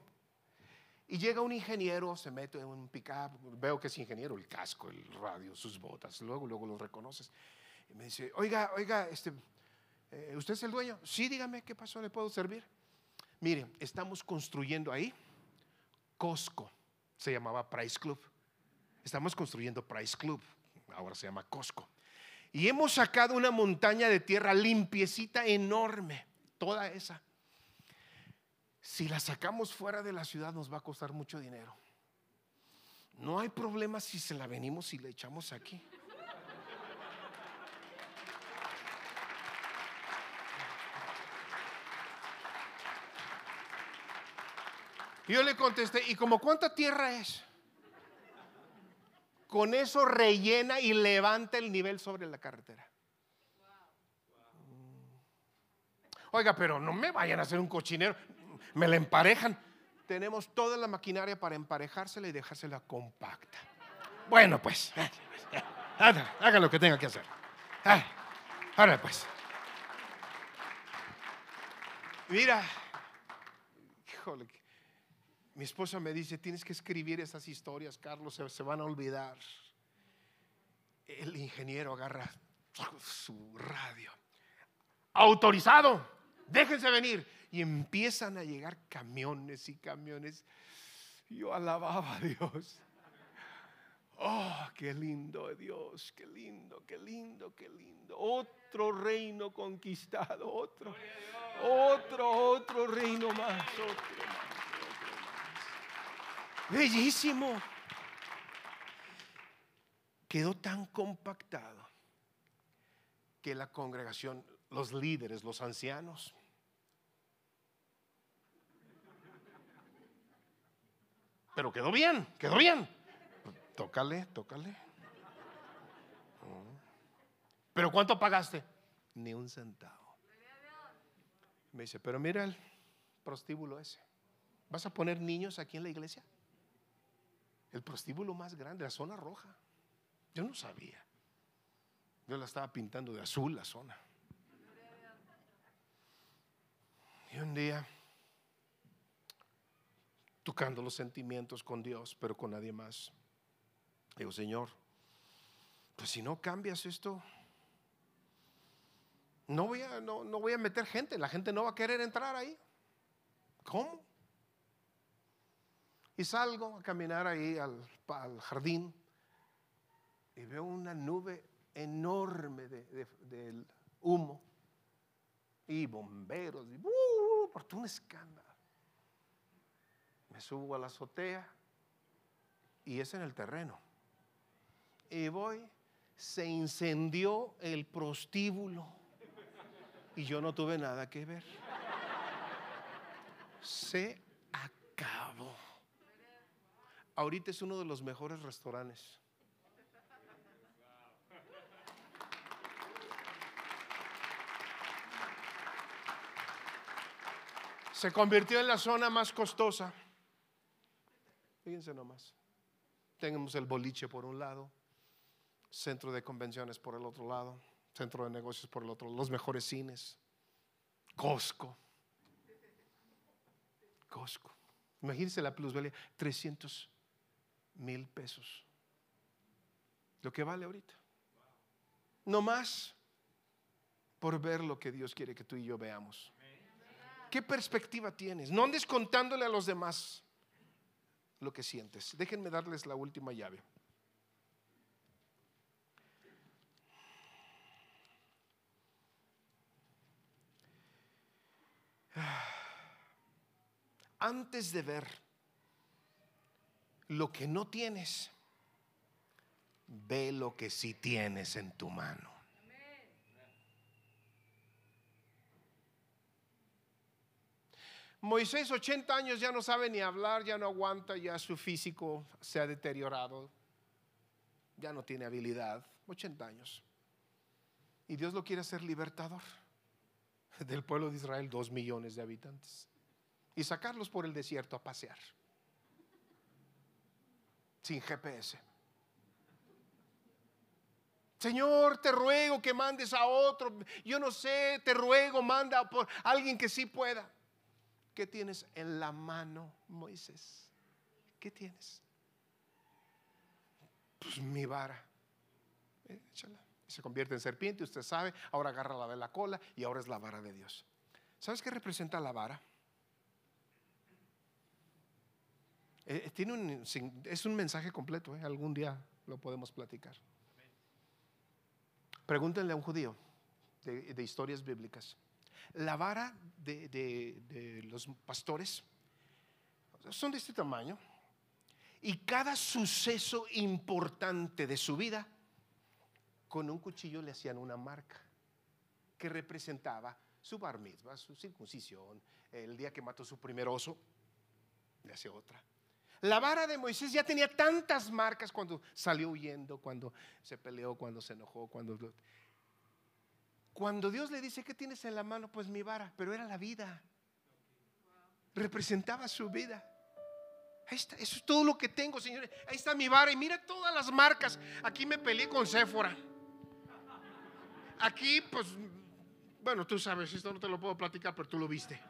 Y llega un ingeniero, se mete en un pickup, veo que es ingeniero, el casco, el radio, sus botas, luego, luego lo reconoces. Y me dice, oiga, oiga, este, eh, ¿usted es el dueño? Sí, dígame, ¿qué pasó? ¿Le puedo servir? Mire, estamos construyendo ahí Costco, se llamaba Price Club. Estamos construyendo Price Club, ahora se llama Costco. Y hemos sacado una montaña de tierra limpiecita enorme, toda esa si la sacamos fuera de la ciudad nos va a costar mucho dinero. No hay problema si se la venimos y la echamos aquí. yo le contesté, ¿y como cuánta tierra es? Con eso rellena y levanta el nivel sobre la carretera. Oiga, pero no me vayan a hacer un cochinero me la emparejan. Tenemos toda la maquinaria para emparejársela y dejársela compacta. Bueno, pues, haga, lo que tenga que hacer. Ahora pues. Mira, híjole, mi esposa me dice, tienes que escribir esas historias, Carlos, se, se van a olvidar. El ingeniero agarra su radio. Autorizado, déjense venir y empiezan a llegar camiones y camiones. Yo alababa a Dios. Oh, qué lindo Dios, qué lindo, qué lindo, qué lindo. Otro reino conquistado, otro, otro, otro reino más, otro más. Bellísimo. Quedó tan compactado que la congregación, los líderes, los ancianos, Pero quedó bien, quedó bien. Tócale, tócale. ¿Pero cuánto pagaste? Ni un centavo. Me dice, pero mira el prostíbulo ese. ¿Vas a poner niños aquí en la iglesia? El prostíbulo más grande, la zona roja. Yo no sabía. Yo la estaba pintando de azul la zona. Y un día tocando los sentimientos con Dios, pero con nadie más. Digo, Señor, pues si no cambias esto, no voy, a, no, voy a meter gente, la gente no va a querer entrar ahí. ¿Cómo? Y salgo a caminar ahí al, jardín y veo una nube enorme de, humo y bomberos, y, uh, por un escándalo. Me subo a la azotea y es en el terreno. Y voy, se incendió el prostíbulo y yo no tuve nada que ver. Se acabó. Ahorita es uno de los mejores restaurantes. Se convirtió en la zona más costosa. Fíjense nomás. Tenemos el boliche por un lado, centro de convenciones por el otro lado, centro de negocios por el otro, los mejores cines, Costco. Costco. Imagínense la plusvalía, 300 mil pesos. Lo que vale ahorita. No más por ver lo que Dios quiere que tú y yo veamos ¿Qué perspectiva tienes? No andes contándole a los demás lo que sientes. Déjenme darles la última llave. Antes de ver lo que no tienes, ve lo que sí tienes en tu mano. Moisés, 80 años, ya no sabe ni hablar, ya no aguanta, ya su físico se ha deteriorado, ya no tiene habilidad, 80 años. Y Dios lo quiere hacer libertador del pueblo de Israel, dos millones de habitantes, y sacarlos por el desierto a pasear, sin GPS. Señor, te ruego que mandes a otro. Yo no sé, te ruego, manda por alguien que sí pueda. ¿Qué tienes en la mano, Moisés? ¿Qué tienes? Pues mi vara. Eh, Se convierte en serpiente, usted sabe. Ahora agarra la de la cola y ahora es la vara de Dios. ¿Sabes qué representa la vara? Eh, un, es un mensaje completo. ¿eh? Algún día lo podemos platicar. Pregúntenle a un judío de historias bíblicas la vara de, los pastores son de este tamaño y cada suceso importante de su vida, con un cuchillo le hacían una marca que representaba su bar mitzvah, su circuncisión, el día que mató su primer oso, le hacía otra. La vara de Moisés ya tenía tantas marcas cuando salió huyendo, cuando se peleó, cuando se enojó, cuando cuando Dios le dice, ¿qué tienes en la mano? Pues mi vara, pero era la vida. Representaba su vida. Ahí está, eso es todo lo que tengo, señores. Ahí está mi vara y mira todas las marcas. Aquí me peleé con Séfora. Aquí, pues, bueno, tú sabes, esto no te lo puedo platicar, pero tú lo viste.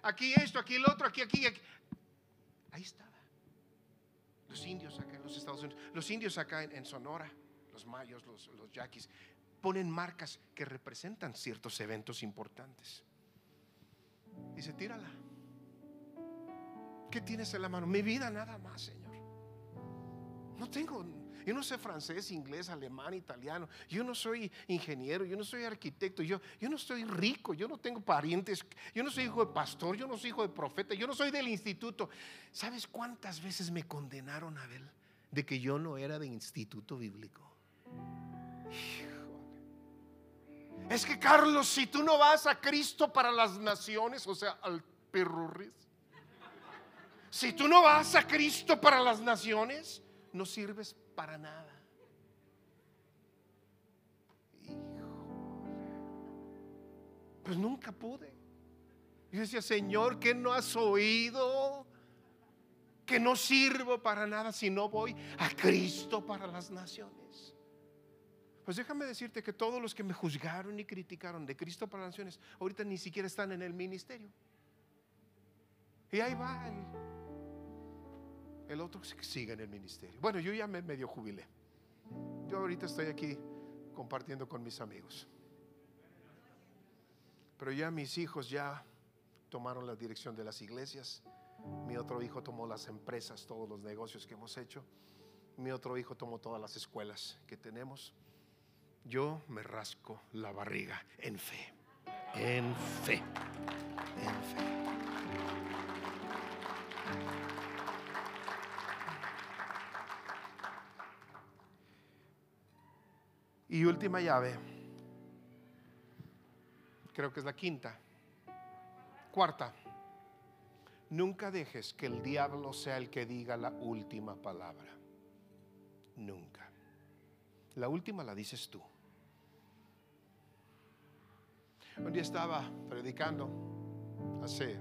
Aquí esto, aquí el otro, aquí, aquí, aquí. Ahí estaba. Los indios acá en los Estados Unidos, los indios acá en, Sonora, los mayos, los, los yaquis, ponen marcas que representan ciertos eventos importantes. Dice, tírala. ¿Qué tienes en la mano? Mi vida nada más, Señor. No tengo, yo no sé francés, inglés, alemán, italiano. Yo no soy ingeniero, yo no soy arquitecto, yo, yo no soy rico, yo no tengo parientes, yo no soy hijo de pastor, yo no soy hijo de profeta, yo no soy del instituto. ¿Sabes cuántas veces me condenaron a ver de que yo no era de instituto bíblico? Es que Carlos, si tú no vas a Cristo para las naciones, o sea, al perro si tú no vas a Cristo para las naciones, no sirves para nada. Pues nunca pude. Yo decía, Señor, que no has oído? Que no sirvo para nada si no voy a Cristo para las naciones. Pues déjame decirte que todos los que me juzgaron y criticaron de Cristo para las Naciones, ahorita ni siquiera están en el ministerio. Y ahí va el, otro que sigue en el ministerio. Bueno, yo ya me medio jubilé. Yo ahorita estoy aquí compartiendo con mis amigos. Pero ya mis hijos ya tomaron la dirección de las iglesias. Mi otro hijo tomó las empresas, todos los negocios que hemos hecho. Mi otro hijo tomó todas las escuelas que tenemos yo me rasco la barriga en fe, en fe, en fe. Y última llave, creo que es la quinta, cuarta, nunca dejes que el diablo sea el que diga la última palabra, nunca. La última la dices tú. Un día estaba predicando, hace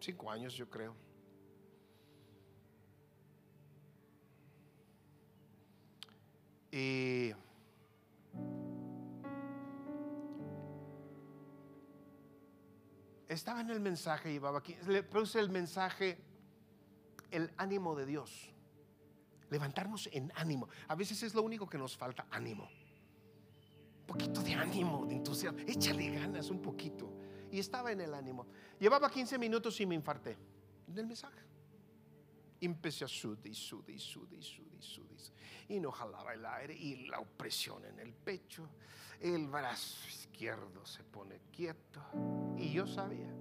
cinco años yo creo. Estaba en el mensaje, llevaba aquí, le puse el mensaje, el ánimo de Dios. Levantarnos en ánimo. A veces es lo único que nos falta, ánimo poquito de ánimo, de entusiasmo. Échale ganas un poquito. Y estaba en el ánimo. Llevaba 15 minutos y me infarté en el mensaje. Empecé a sudar y sudar y sudar y sudar y sudar. Y no jalaba el aire y la opresión en el pecho. El brazo izquierdo se pone quieto. Y yo sabía.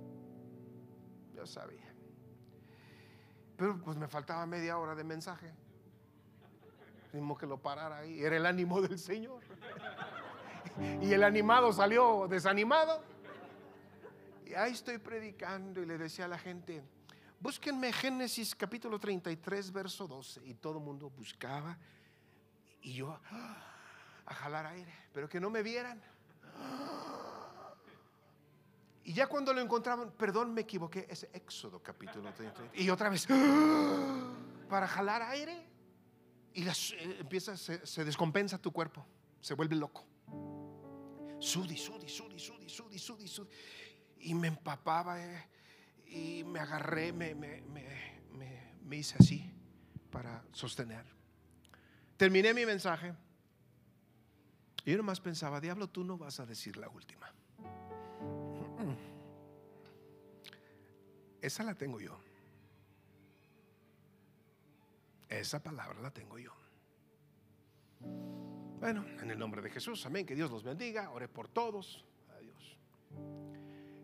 Yo sabía. Pero pues me faltaba media hora de mensaje. Mismo que lo parara ahí. Era el ánimo del Señor. Y el animado salió desanimado. Y ahí estoy predicando y le decía a la gente, búsquenme Génesis capítulo 33, verso 12. Y todo el mundo buscaba. Y yo a jalar aire, pero que no me vieran. Y ya cuando lo encontraban, perdón, me equivoqué, es Éxodo capítulo 33. Y otra vez, para jalar aire. Y las, eh, empieza, se, se descompensa tu cuerpo, se vuelve loco. Sudi, sudi, sudi, sudi, sudi, sudi, sudi. Y me empapaba eh, y me agarré, me, me, me, me, hice así para sostener. Terminé mi mensaje. Y yo nomás pensaba, diablo, tú no vas a decir la última. Esa la tengo yo. Esa palabra la tengo yo. Bueno, en el nombre de Jesús, amén. Que Dios los bendiga. Ore por todos. Adiós.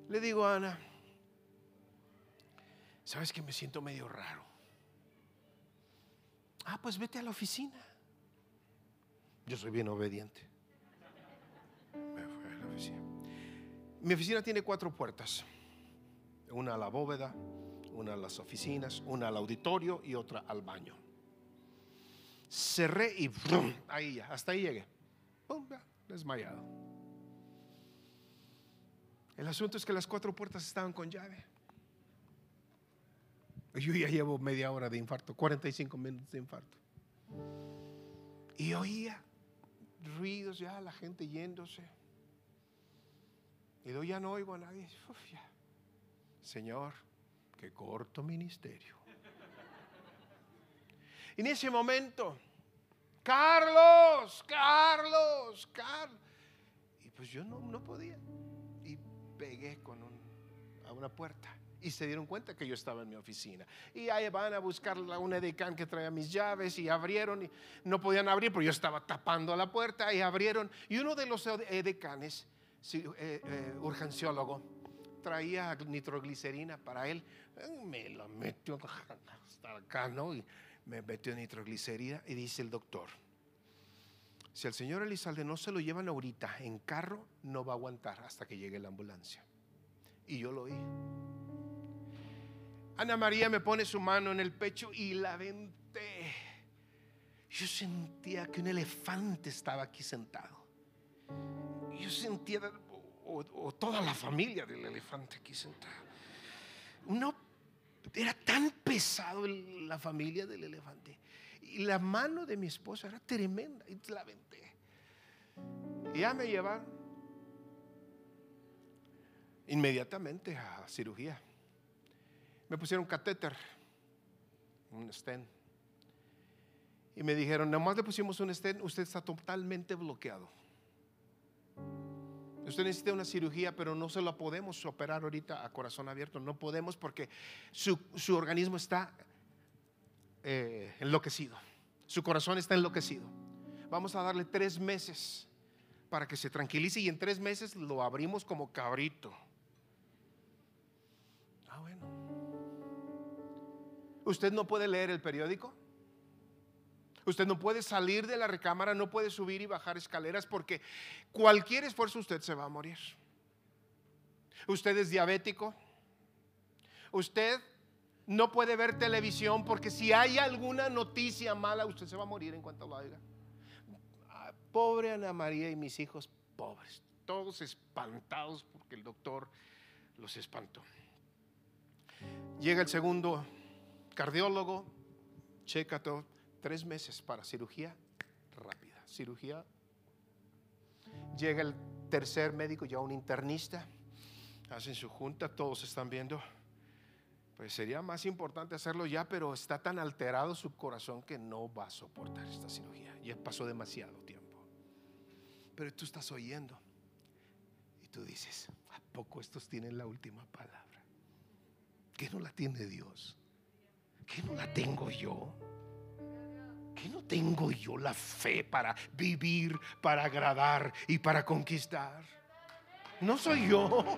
Le digo a Ana, ¿sabes que me siento medio raro? Ah, pues vete a la oficina. Yo soy bien obediente. Me fui a la oficina. Mi oficina tiene cuatro puertas. Una a la bóveda, una a las oficinas, una al auditorio y otra al baño cerré y ahí ya, hasta ahí llegué. desmayado. El asunto es que las cuatro puertas estaban con llave. Yo ya llevo media hora de infarto, 45 minutos de infarto. Y oía ruidos ya, la gente yéndose. Y yo ya no oigo a nadie. Señor, qué corto ministerio. En ese momento, Carlos, Carlos, Carlos. Y pues yo no, no podía. Y pegué con a una puerta. Y se dieron cuenta que yo estaba en mi oficina. Y ahí van a buscar a un edecán que traía mis llaves y abrieron. Y no podían abrir porque yo estaba tapando la puerta y abrieron. Y uno de los edecanes, eh, eh, urgenciólogo, traía nitroglicerina para él. Me lo metió hasta acá, ¿no? Y me metió nitroglicerina y dice el doctor, si al señor Elizalde no se lo llevan ahorita en carro, no va a aguantar hasta que llegue la ambulancia. Y yo lo oí. Ana María me pone su mano en el pecho y la venté. Yo sentía que un elefante estaba aquí sentado. Yo sentía, o, toda la familia del elefante aquí sentada. No era tan pesado la familia del elefante. Y la mano de mi esposa era tremenda y la aventé. Y ya me llevaron inmediatamente a cirugía. Me pusieron catéter, un stent. Y me dijeron, nomás le pusimos un stent, usted está totalmente bloqueado. Usted necesita una cirugía, pero no se la podemos operar ahorita a corazón abierto. No podemos porque su, organismo está eh, enloquecido. Su corazón está enloquecido. Vamos a darle tres meses para que se tranquilice y en tres meses lo abrimos como cabrito. ¿Usted no puede leer el periódico? Usted no puede salir de la recámara, no puede subir y bajar escaleras porque cualquier esfuerzo usted se va a morir. Usted es diabético. Usted no puede ver televisión porque si hay alguna noticia mala, usted se va a morir en cuanto lo haga. Ah, pobre Ana María y mis hijos, pobres, todos espantados porque el doctor los espantó. Llega el segundo cardiólogo, checa todo tres meses para cirugía rápida. Cirugía. Llega el tercer médico, ya un internista. Hacen su junta, todos están viendo. Pues sería más importante hacerlo ya, pero está tan alterado su corazón que no va a soportar esta cirugía. Ya pasó demasiado tiempo. Pero tú estás oyendo y tú dices, poco estos tienen la última palabra? ¿Qué no la tiene Dios? ¿Qué no la tengo yo? ¿Qué no tengo yo la fe para vivir, para agradar y para conquistar? No soy yo.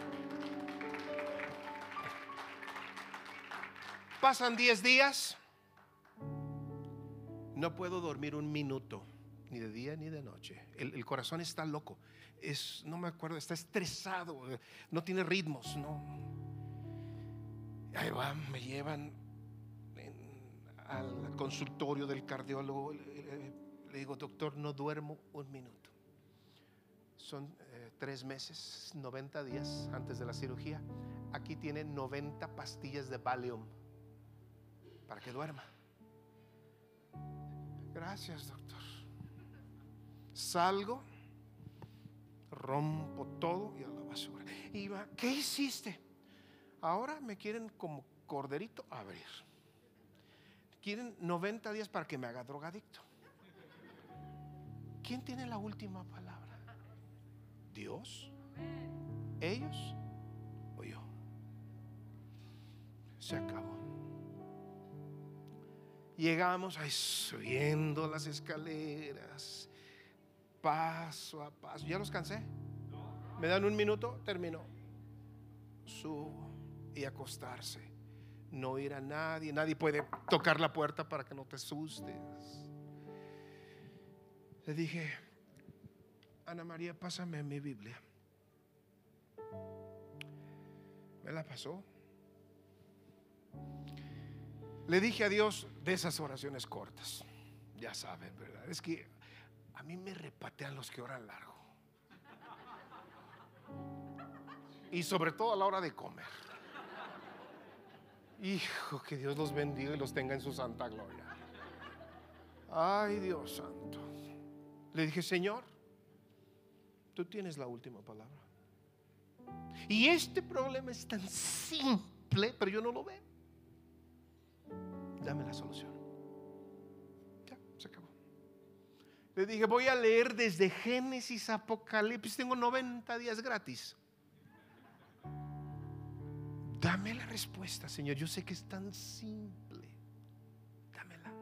Pasan 10 días. No puedo dormir un minuto, ni de día ni de noche. El, corazón está loco. Es, no me acuerdo, está estresado, no tiene ritmos, no. Ahí va, me llevan al consultorio del cardiólogo. Le, digo, doctor, no duermo un minuto. Son eh, tres meses, 90 días antes de la cirugía. Aquí tiene 90 pastillas de Valium para que duerma. Gracias, doctor. Salgo, rompo todo y a la basura. Y va, ¿qué hiciste? Ahora me quieren como corderito abrir. Quieren 90 días para que me haga drogadicto. ¿Quién tiene la última palabra? ¿Dios? ¿Ellos? ¿O yo? Se acabó. Llegamos ahí subiendo las escaleras, paso a paso. ¿Ya los cansé? ¿Me dan un minuto? Termino. Subo y acostarse. No ir a nadie. Nadie puede tocar la puerta para que no te asustes. Le dije, Ana María, pásame mi Biblia. Me la pasó. Le dije a Dios de esas oraciones cortas. Ya saben, ¿verdad? Es que a mí me repatean los que oran largo. Y sobre todo a la hora de comer. Hijo, que Dios los bendiga y los tenga en su santa gloria. Ay, Dios santo. Le dije, Señor, tú tienes la última palabra. Y este problema es tan simple, pero yo no lo veo dame la solución. Ya, se acabó. Le dije, voy a leer desde Génesis Apocalipsis, tengo 90 días gratis. Respuesta, Señor. Yo sé que es tan simple. Dámela.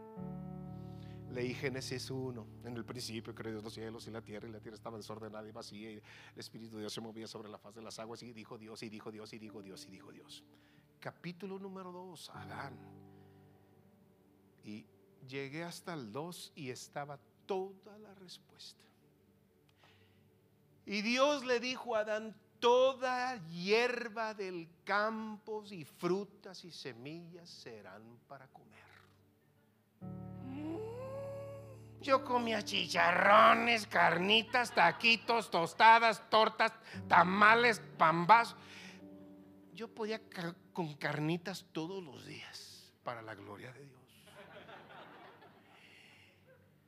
Leí Génesis 1. En el principio creó Dios los cielos y la tierra, y la tierra estaba desordenada y vacía, y el Espíritu de Dios se movía sobre la faz de las aguas, y dijo Dios, y dijo Dios, y dijo Dios, y dijo Dios. Capítulo número 2, Adán y llegué hasta el 2 y estaba toda la respuesta. Y Dios le dijo a Adán, toda hierba del campo y frutas y semillas serán para comer. Yo comía chicharrones, carnitas, taquitos, tostadas, tortas, tamales, pambas. Yo podía con carnitas todos los días para la gloria de Dios.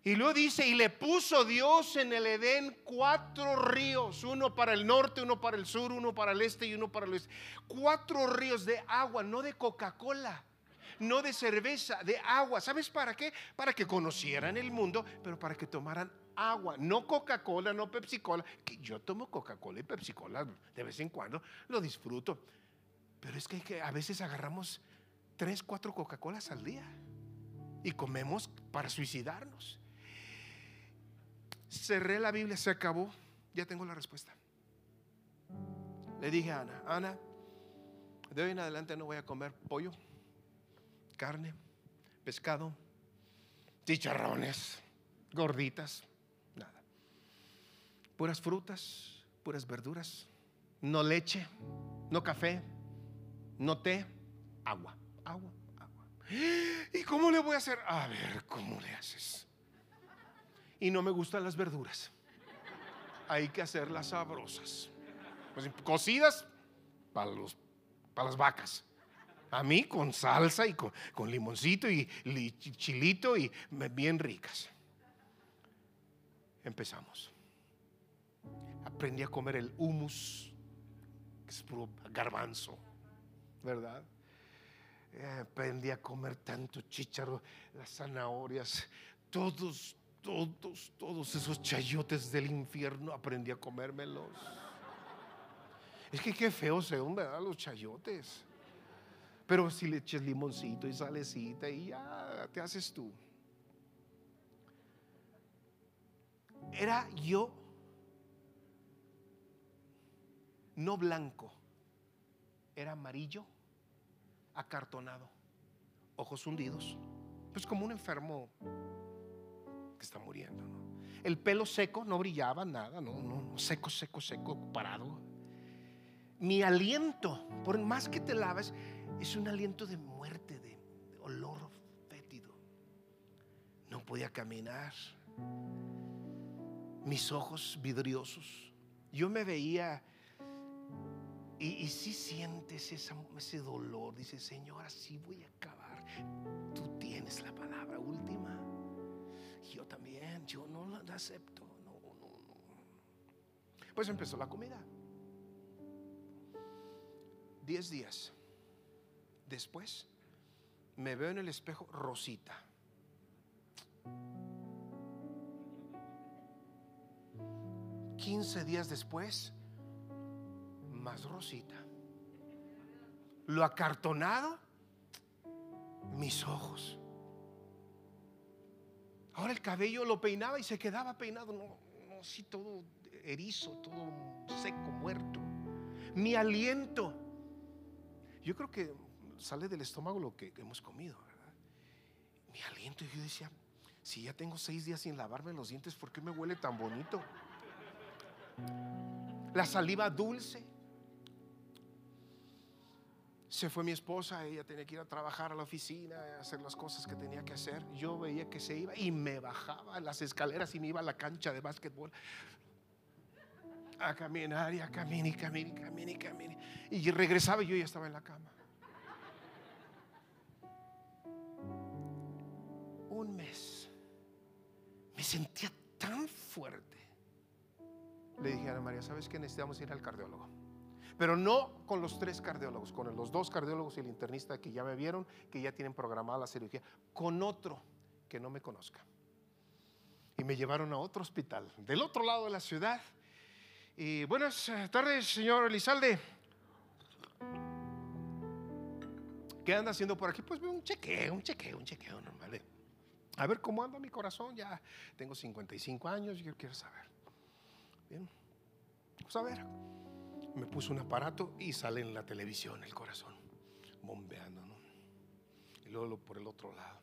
Y luego dice, y le puso Dios en el Edén cuatro ríos, uno para el norte, uno para el sur, uno para el este y uno para el oeste. Cuatro ríos de agua, no de Coca-Cola, no de cerveza, de agua. ¿Sabes para qué? Para que conocieran el mundo, pero para que tomaran agua, no Coca-Cola, no Pepsi-Cola. Que yo tomo Coca-Cola y Pepsi-Cola de vez en cuando, lo disfruto. Pero es que, a veces agarramos tres, cuatro Coca-Colas al día y comemos para suicidarnos. Cerré la Biblia, se acabó. Ya tengo la respuesta. Le dije a Ana, Ana, de hoy en adelante no voy a comer pollo, carne, pescado, chicharrones, gorditas, nada. Puras frutas, puras verduras, no leche, no café, no té, agua, agua, agua. ¿Y cómo le voy a hacer? A ver, ¿cómo le haces? Y no me gustan las verduras. Hay que hacerlas sabrosas. Pues, cocidas para, los, para las vacas. A mí con salsa y con, limoncito y, chilito y bien ricas. Empezamos. Aprendí a comer el humus, es garbanzo, ¿verdad? Eh, aprendí a comer tanto chícharo, las zanahorias, todos, todos, todos esos chayotes del infierno aprendí a comérmelos. Es que qué feo son, ¿verdad? Los chayotes. Pero si le eches limoncito y salecita y ya te haces tú. Era yo no blanco, era amarillo, acartonado, ojos hundidos, pues como un enfermo está muriendo. El pelo seco, no brillaba nada, no, no, seco, seco, seco, parado. Mi aliento, por más que te laves, es un aliento de muerte, de, de olor fétido. No podía caminar. Mis ojos vidriosos. Yo me veía y, si sientes ese dolor, dice Señor, así voy a acabar. Tú tienes la palabra última. Yo también, yo no la acepto. No, no, no. Pues empezó la comida. Diez días después, me veo en el espejo rosita. Quince días después, más rosita. Lo acartonado, mis ojos. Ahora el cabello lo peinaba y se quedaba peinado, no, no, así todo erizo, todo seco, muerto. Mi aliento. Yo creo que sale del estómago lo que hemos comido, ¿verdad? Mi aliento, yo decía, si ya tengo seis días sin lavarme los dientes, ¿por qué me huele tan bonito? La saliva dulce. Se fue mi esposa, ella tenía que ir a trabajar a la oficina, a hacer las cosas que tenía que hacer. Yo veía que se iba y me bajaba las escaleras y me iba a la cancha de básquetbol a caminar y a caminar y caminar y caminar y caminar. Y regresaba y yo ya estaba en la cama. Un mes. Me sentía tan fuerte. Le dije a Ana María, ¿sabes que necesitamos ir al cardiólogo? Pero no con los tres cardiólogos, con los dos cardiólogos y el internista que ya me vieron, que ya tienen programada la cirugía, con otro que no me conozca. Y me llevaron a otro hospital, del otro lado de la ciudad. Y buenas tardes, señor Elizalde. ¿Qué anda haciendo por aquí? Pues un chequeo, un chequeo, un chequeo normal. A ver cómo anda mi corazón. Ya tengo 55 años, yo quiero saber. Bien, vamos a ver me puso un aparato y sale en la televisión el corazón, bombeando, ¿no? Y luego por el otro lado.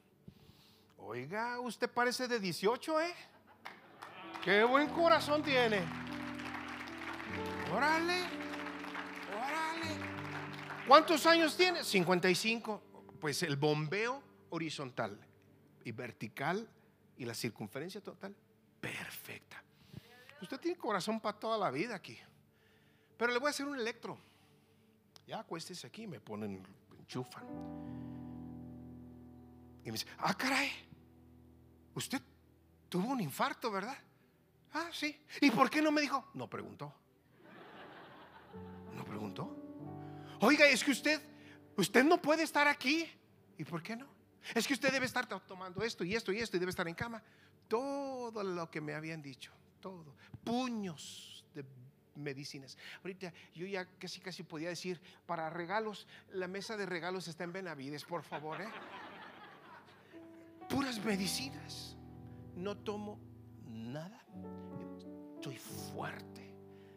Oiga, usted parece de 18, ¿eh? Qué buen corazón tiene. Órale, órale. ¿Cuántos años tiene? 55. Pues el bombeo horizontal y vertical y la circunferencia total, perfecta. Usted tiene corazón para toda la vida aquí. Pero le voy a hacer un electro. Ya acuéstese aquí, me ponen, enchufan. Y me dice, ah, caray, usted tuvo un infarto, ¿verdad? Ah, sí. ¿Y por qué no me dijo? No preguntó. No preguntó. Oiga, es que usted, usted no puede estar aquí. ¿Y por qué no? Es que usted debe estar tomando esto y esto y esto y debe estar en cama. Todo lo que me habían dicho, todo. Puños de medicinas. Ahorita yo ya casi casi podía decir, para regalos, la mesa de regalos está en Benavides, por favor. ¿eh? Puras medicinas. No tomo nada. Estoy fuerte,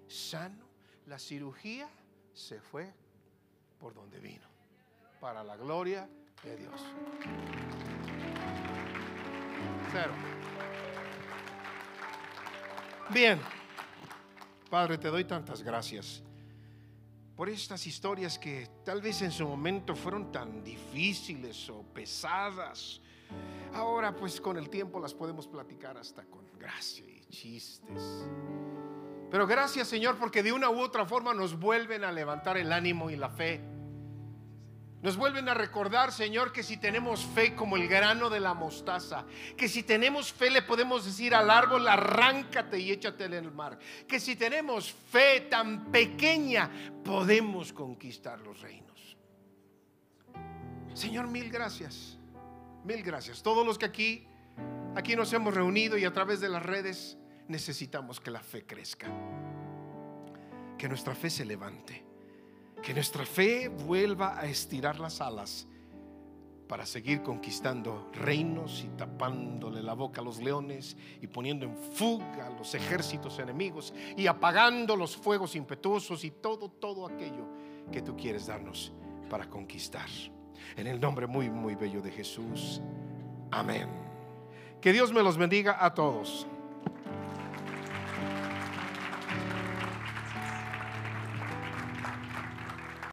sano. La cirugía se fue por donde vino. Para la gloria de Dios. Cero. Bien. Padre, te doy tantas gracias por estas historias que tal vez en su momento fueron tan difíciles o pesadas. Ahora pues con el tiempo las podemos platicar hasta con gracia y chistes. Pero gracias Señor porque de una u otra forma nos vuelven a levantar el ánimo y la fe nos vuelven a recordar, Señor, que si tenemos fe como el grano de la mostaza, que si tenemos fe le podemos decir al árbol, arráncate y échate en el mar, que si tenemos fe tan pequeña, podemos conquistar los reinos. Señor, mil gracias, mil gracias. Todos los que aquí, aquí nos hemos reunido y a través de las redes necesitamos que la fe crezca, que nuestra fe se levante Que nuestra fe vuelva a estirar las alas para seguir conquistando reinos y tapándole la boca a los leones y poniendo en fuga a los ejércitos enemigos y apagando los fuegos impetuosos y todo, todo aquello que tú quieres darnos para conquistar. En el nombre muy, muy bello de Jesús. Amén. Que Dios me los bendiga a todos.